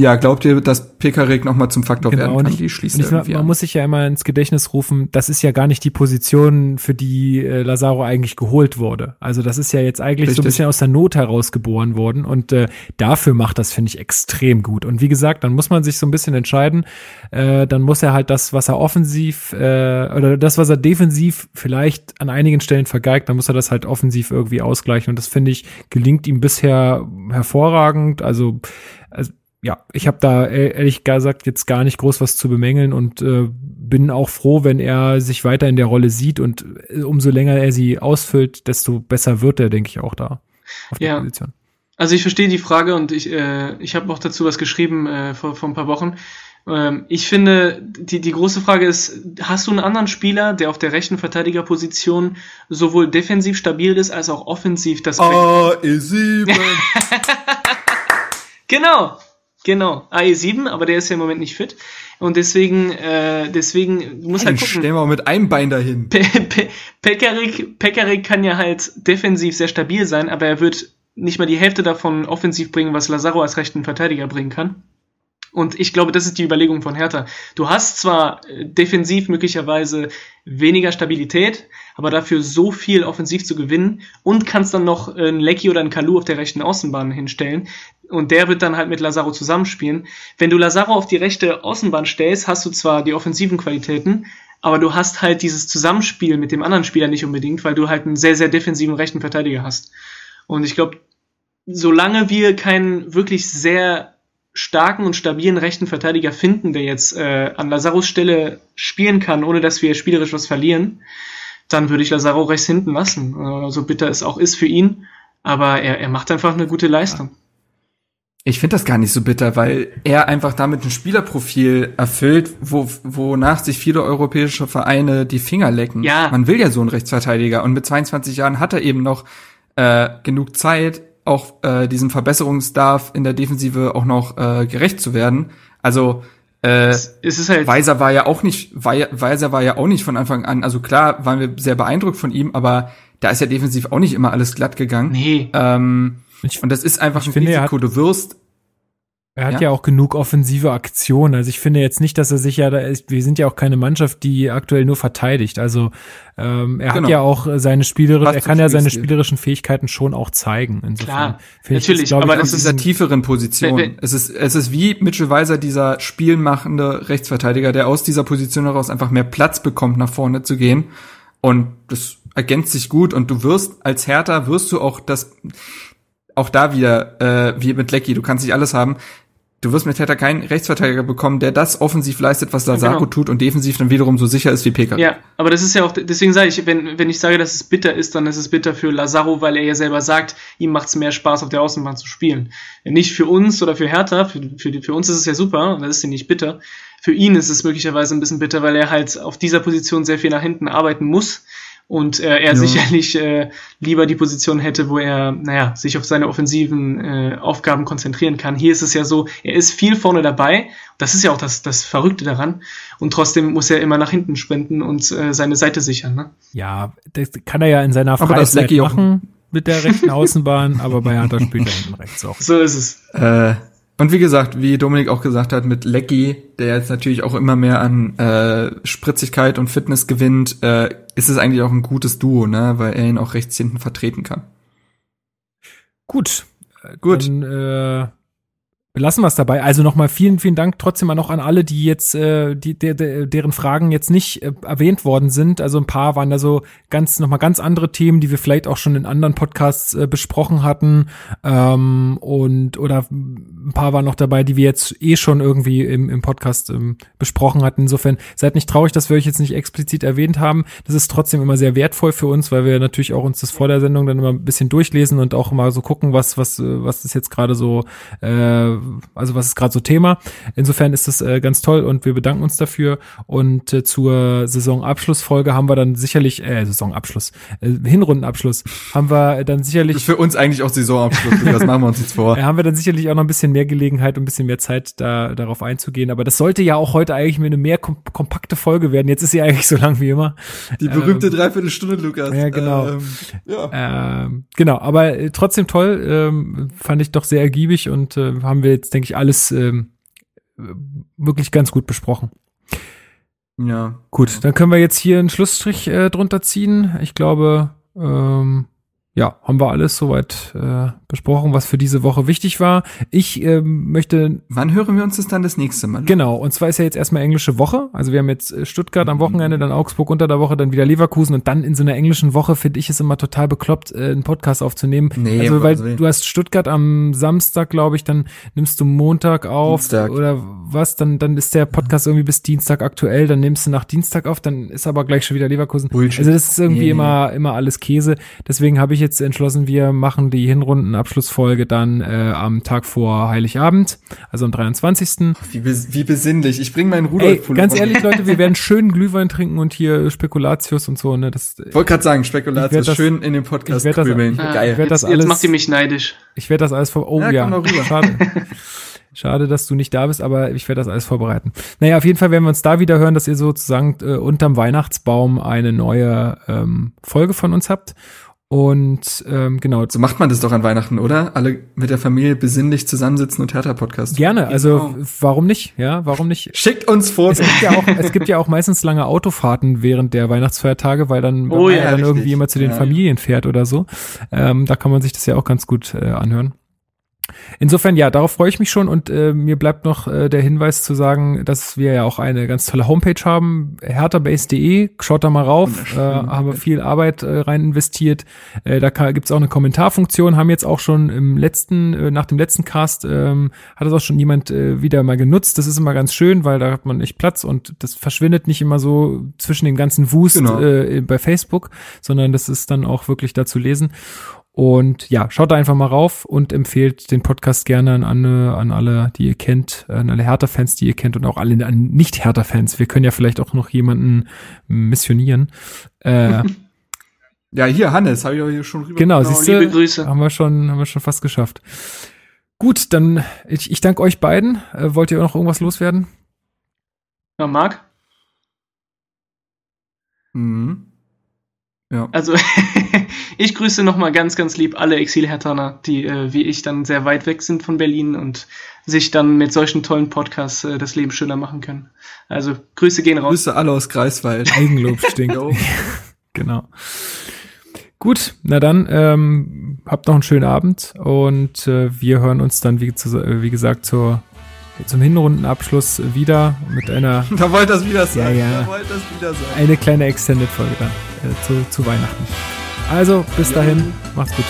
ja, glaubt ihr, dass Pekarik nochmal zum Faktor genau, werden kann? Ich, die schließt ich, Man an. muss sich ja immer ins Gedächtnis rufen, das ist ja gar nicht die Position, für die äh, Lazaro eigentlich geholt wurde. Also das ist ja jetzt eigentlich Richtig. so ein bisschen aus der Not heraus geboren worden und äh, dafür macht das, finde ich, extrem gut. Und wie gesagt, dann muss man sich so ein bisschen entscheiden. Äh, dann muss er halt das, was er offensiv äh, oder das, was er defensiv vielleicht an einigen Stellen vergeigt, dann muss er das halt offensiv irgendwie ausgleichen. Und das, finde ich, gelingt ihm bisher hervorragend. Also, also ja, ich habe da ehrlich gesagt jetzt gar nicht groß was zu bemängeln und äh, bin auch froh, wenn er sich weiter in der Rolle sieht und äh, umso länger er sie ausfüllt, desto besser wird er, denke ich, auch da auf der ja. Position. Also ich verstehe die Frage und ich, äh, ich habe auch dazu was geschrieben äh, vor, vor ein paar Wochen. Ähm, ich finde, die, die große Frage ist, hast du einen anderen Spieler, der auf der rechten Verteidigerposition sowohl defensiv stabil ist, als auch offensiv das... Ah, E7! *laughs* genau, Genau, AE7, aber der ist ja im Moment nicht fit. Und deswegen, äh, deswegen muss halt gucken. Stellen wir mit einem Bein dahin. Pe Pe Pekarik, Pekarik kann ja halt defensiv sehr stabil sein, aber er wird nicht mal die Hälfte davon offensiv bringen, was Lazaro als rechten Verteidiger bringen kann. Und ich glaube, das ist die Überlegung von Hertha. Du hast zwar äh, defensiv möglicherweise weniger Stabilität, aber dafür so viel offensiv zu gewinnen und kannst dann noch einen Lecky oder einen Kalu auf der rechten Außenbahn hinstellen. Und der wird dann halt mit Lazaro zusammenspielen. Wenn du Lazaro auf die rechte Außenbahn stellst, hast du zwar die offensiven Qualitäten, aber du hast halt dieses Zusammenspiel mit dem anderen Spieler nicht unbedingt, weil du halt einen sehr, sehr defensiven rechten Verteidiger hast. Und ich glaube, solange wir keinen wirklich sehr starken und stabilen rechten Verteidiger finden, der jetzt äh, an Lazaros Stelle spielen kann, ohne dass wir spielerisch was verlieren, dann würde ich Lazaro rechts hinten lassen. Äh, so bitter es auch ist für ihn, aber er, er macht einfach eine gute Leistung. Ich finde das gar nicht so bitter, weil er einfach damit ein Spielerprofil erfüllt, wo, wonach sich viele europäische Vereine die Finger lecken. Ja. Man will ja so einen Rechtsverteidiger und mit 22 Jahren hat er eben noch äh, genug Zeit, auch äh, diesem Verbesserungsdarf in der Defensive auch noch äh, gerecht zu werden. Also äh, es, ist halt Weiser war ja auch nicht, Weiser war ja auch nicht von Anfang an. Also klar waren wir sehr beeindruckt von ihm, aber da ist ja defensiv auch nicht immer alles glatt gegangen. Nee. Ähm, ich, und das ist einfach ein finde, Risiko. Du wirst er hat ja? ja? auch genug offensive Aktionen. Also ich finde jetzt nicht, dass er sich ja da ist. Wir sind ja auch keine Mannschaft, die aktuell nur verteidigt. Also ähm, er genau. hat ja auch seine spielerischen, er kann ja seine spielerischen Fähigkeiten schon auch zeigen. Insofern Klar, natürlich. Das, aber das ist dieser tieferen Position. Es ist es ist wie Mitchell Weiser, dieser spielmachende Rechtsverteidiger, der aus dieser Position heraus einfach mehr Platz bekommt, nach vorne zu gehen. Und das ergänzt sich gut und du wirst als Hertha wirst du auch das auch da wieder äh, wie mit Lecky, du kannst nicht alles haben. Du wirst mit Hertha keinen Rechtsverteidiger bekommen, der das offensiv leistet, was Lazaro genau. tut und defensiv dann wiederum so sicher ist wie PK. Ja, aber das ist ja auch, deswegen sage ich, wenn, wenn ich sage, dass es bitter ist, dann ist es bitter für Lazaro, weil er ja selber sagt, ihm macht es mehr Spaß, auf der Außenbahn zu spielen. Nicht für uns oder für Hertha, für, für, für uns ist es ja super, das ist ja nicht bitter. Für ihn ist es möglicherweise ein bisschen bitter, weil er halt auf dieser Position sehr viel nach hinten arbeiten muss und äh, er ja. sicherlich äh, lieber die Position hätte, wo er, naja, sich auf seine offensiven äh, Aufgaben konzentrieren kann. Hier ist es ja so, er ist viel vorne dabei, das ist ja auch das, das Verrückte daran, und trotzdem muss er immer nach hinten sprinten und äh, seine Seite sichern. Ne? Ja, das kann er ja in seiner Freizeit machen mit der rechten Außenbahn, aber bei Hertha spielt er hinten rechts auch. So ist es. Äh, und wie gesagt, wie Dominik auch gesagt hat, mit Lecky, der jetzt natürlich auch immer mehr an äh, Spritzigkeit und Fitness gewinnt, äh, ist es eigentlich auch ein gutes Duo, ne? weil er ihn auch rechts hinten vertreten kann. Gut. Gut. Dann, äh, belassen wir es dabei. Also nochmal vielen, vielen Dank trotzdem mal noch an alle, die jetzt, äh, die, der, der, deren Fragen jetzt nicht äh, erwähnt worden sind. Also ein paar waren da so ganz, nochmal ganz andere Themen, die wir vielleicht auch schon in anderen Podcasts äh, besprochen hatten. Ähm, und oder ein paar waren noch dabei, die wir jetzt eh schon irgendwie im, im Podcast ähm, besprochen hatten. Insofern seid nicht traurig, dass wir euch jetzt nicht explizit erwähnt haben. Das ist trotzdem immer sehr wertvoll für uns, weil wir natürlich auch uns das vor der Sendung dann immer ein bisschen durchlesen und auch mal so gucken, was, was, was ist jetzt gerade so äh, also was ist gerade so Thema. Insofern ist das äh, ganz toll und wir bedanken uns dafür. Und äh, zur Saisonabschlussfolge haben wir dann sicherlich, äh, Saisonabschluss, äh, Hinrundenabschluss, haben wir dann sicherlich. Das ist für uns eigentlich auch Saisonabschluss, das *laughs* machen wir uns jetzt vor. Ja, haben wir dann sicherlich auch noch ein bisschen mehr Gelegenheit und ein bisschen mehr Zeit, da darauf einzugehen. Aber das sollte ja auch heute eigentlich eine mehr kom kompakte Folge werden. Jetzt ist sie eigentlich so lang wie immer. Die berühmte ähm, Dreiviertelstunde, Lukas. Ja, genau. Ähm, ja. Ähm, genau, aber äh, trotzdem toll, ähm, fand ich doch sehr ergiebig und äh, haben wir jetzt, denke ich, alles ähm, wirklich ganz gut besprochen. Ja. Gut, dann können wir jetzt hier einen Schlussstrich äh, drunter ziehen. Ich glaube, ähm, ja, haben wir alles soweit äh, besprochen, was für diese Woche wichtig war. Ich ähm, möchte. Wann hören wir uns das dann das nächste Mal? Genau, und zwar ist ja jetzt erstmal englische Woche. Also wir haben jetzt äh, Stuttgart am Wochenende, dann Augsburg unter der Woche, dann wieder Leverkusen und dann in so einer englischen Woche finde ich es immer total bekloppt, äh, einen Podcast aufzunehmen. Nee, also weil du hast Stuttgart am Samstag, glaube ich, dann nimmst du Montag auf Dienstag. oder was, dann, dann ist der Podcast irgendwie bis Dienstag aktuell, dann nimmst du nach Dienstag auf, dann ist aber gleich schon wieder Leverkusen. Bullshit. Also das ist irgendwie nee, immer, immer alles Käse. Deswegen habe ich jetzt entschlossen, wir machen die Hinrundenabschlussfolge dann äh, am Tag vor Heiligabend, also am 23. Wie, bes wie besinnlich. Ich bringe meinen Rudolf. Ey, ganz ehrlich, Leute, wir *laughs* werden schön Glühwein trinken und hier Spekulatius und so. Ne, das. Ich wollte gerade sagen, Spekulatius das, schön in dem Podcast ich das, ah, Geil. Ich das alles, jetzt macht ihr mich neidisch. Ich werde das alles vor. Oh ja, ja. schade. *laughs* Schade, dass du nicht da bist, aber ich werde das alles vorbereiten. Naja, auf jeden Fall werden wir uns da wieder hören, dass ihr sozusagen äh, unterm Weihnachtsbaum eine neue ähm, Folge von uns habt. Und ähm, genau. So macht man das doch an Weihnachten, oder? Alle mit der Familie besinnlich zusammensitzen und Hertha-Podcast. Gerne, also genau. warum nicht? Ja, warum nicht? Schickt uns vor. Es gibt, ja auch, *laughs* es gibt ja auch meistens lange Autofahrten während der Weihnachtsfeiertage, weil dann, oh, ja, dann irgendwie immer zu den ja. Familien fährt oder so. Ähm, da kann man sich das ja auch ganz gut äh, anhören. Insofern, ja, darauf freue ich mich schon und äh, mir bleibt noch äh, der Hinweis zu sagen, dass wir ja auch eine ganz tolle Homepage haben, herterbase.de, schaut da mal rauf, äh, haben wir viel Arbeit äh, rein investiert. Äh, da gibt's auch eine Kommentarfunktion, haben jetzt auch schon im letzten, äh, nach dem letzten Cast, ähm, hat das auch schon jemand äh, wieder mal genutzt. Das ist immer ganz schön, weil da hat man echt Platz und das verschwindet nicht immer so zwischen dem ganzen Wust genau. äh, bei Facebook, sondern das ist dann auch wirklich da zu lesen. Und ja, schaut da einfach mal rauf und empfehlt den Podcast gerne an, alle, an alle, die ihr kennt, an alle Hertha-Fans, die ihr kennt und auch alle an Nicht-Hertha-Fans. Wir können ja vielleicht auch noch jemanden missionieren. Äh, *laughs* ja, hier, Hannes, habe ich auch hier schon rüber. Genau, genau siehst du, liebe Grüße. haben wir schon, haben wir schon fast geschafft. Gut, dann ich, ich danke euch beiden. Äh, wollt ihr noch irgendwas loswerden? Ja, Marc? Mhm. Ja. Also *laughs* Ich grüße nochmal ganz, ganz lieb alle Exil-Hertaner, die äh, wie ich dann sehr weit weg sind von Berlin und sich dann mit solchen tollen Podcasts äh, das Leben schöner machen können. Also Grüße gehen raus. Grüße alle aus Greifswald. Eigenlob stinkt. *laughs* Oh. genau. Gut, na dann ähm, habt noch einen schönen Abend und äh, wir hören uns dann, wie, zu, äh, wie gesagt, zur zum Hinrundenabschluss wieder mit einer. *laughs* da wollt das wieder sein. Ja, ja. Da wollte das wieder sein. Eine kleine Extended-Folge dann äh, zu, zu Weihnachten. Also, bis dahin, macht's gut.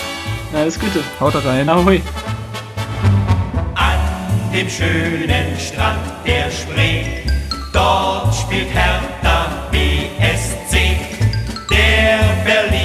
Alles Gute. Haut rein. Ahoi. An dem schönen Strand der Spree, dort spielt Hertha BSC, der Berlin.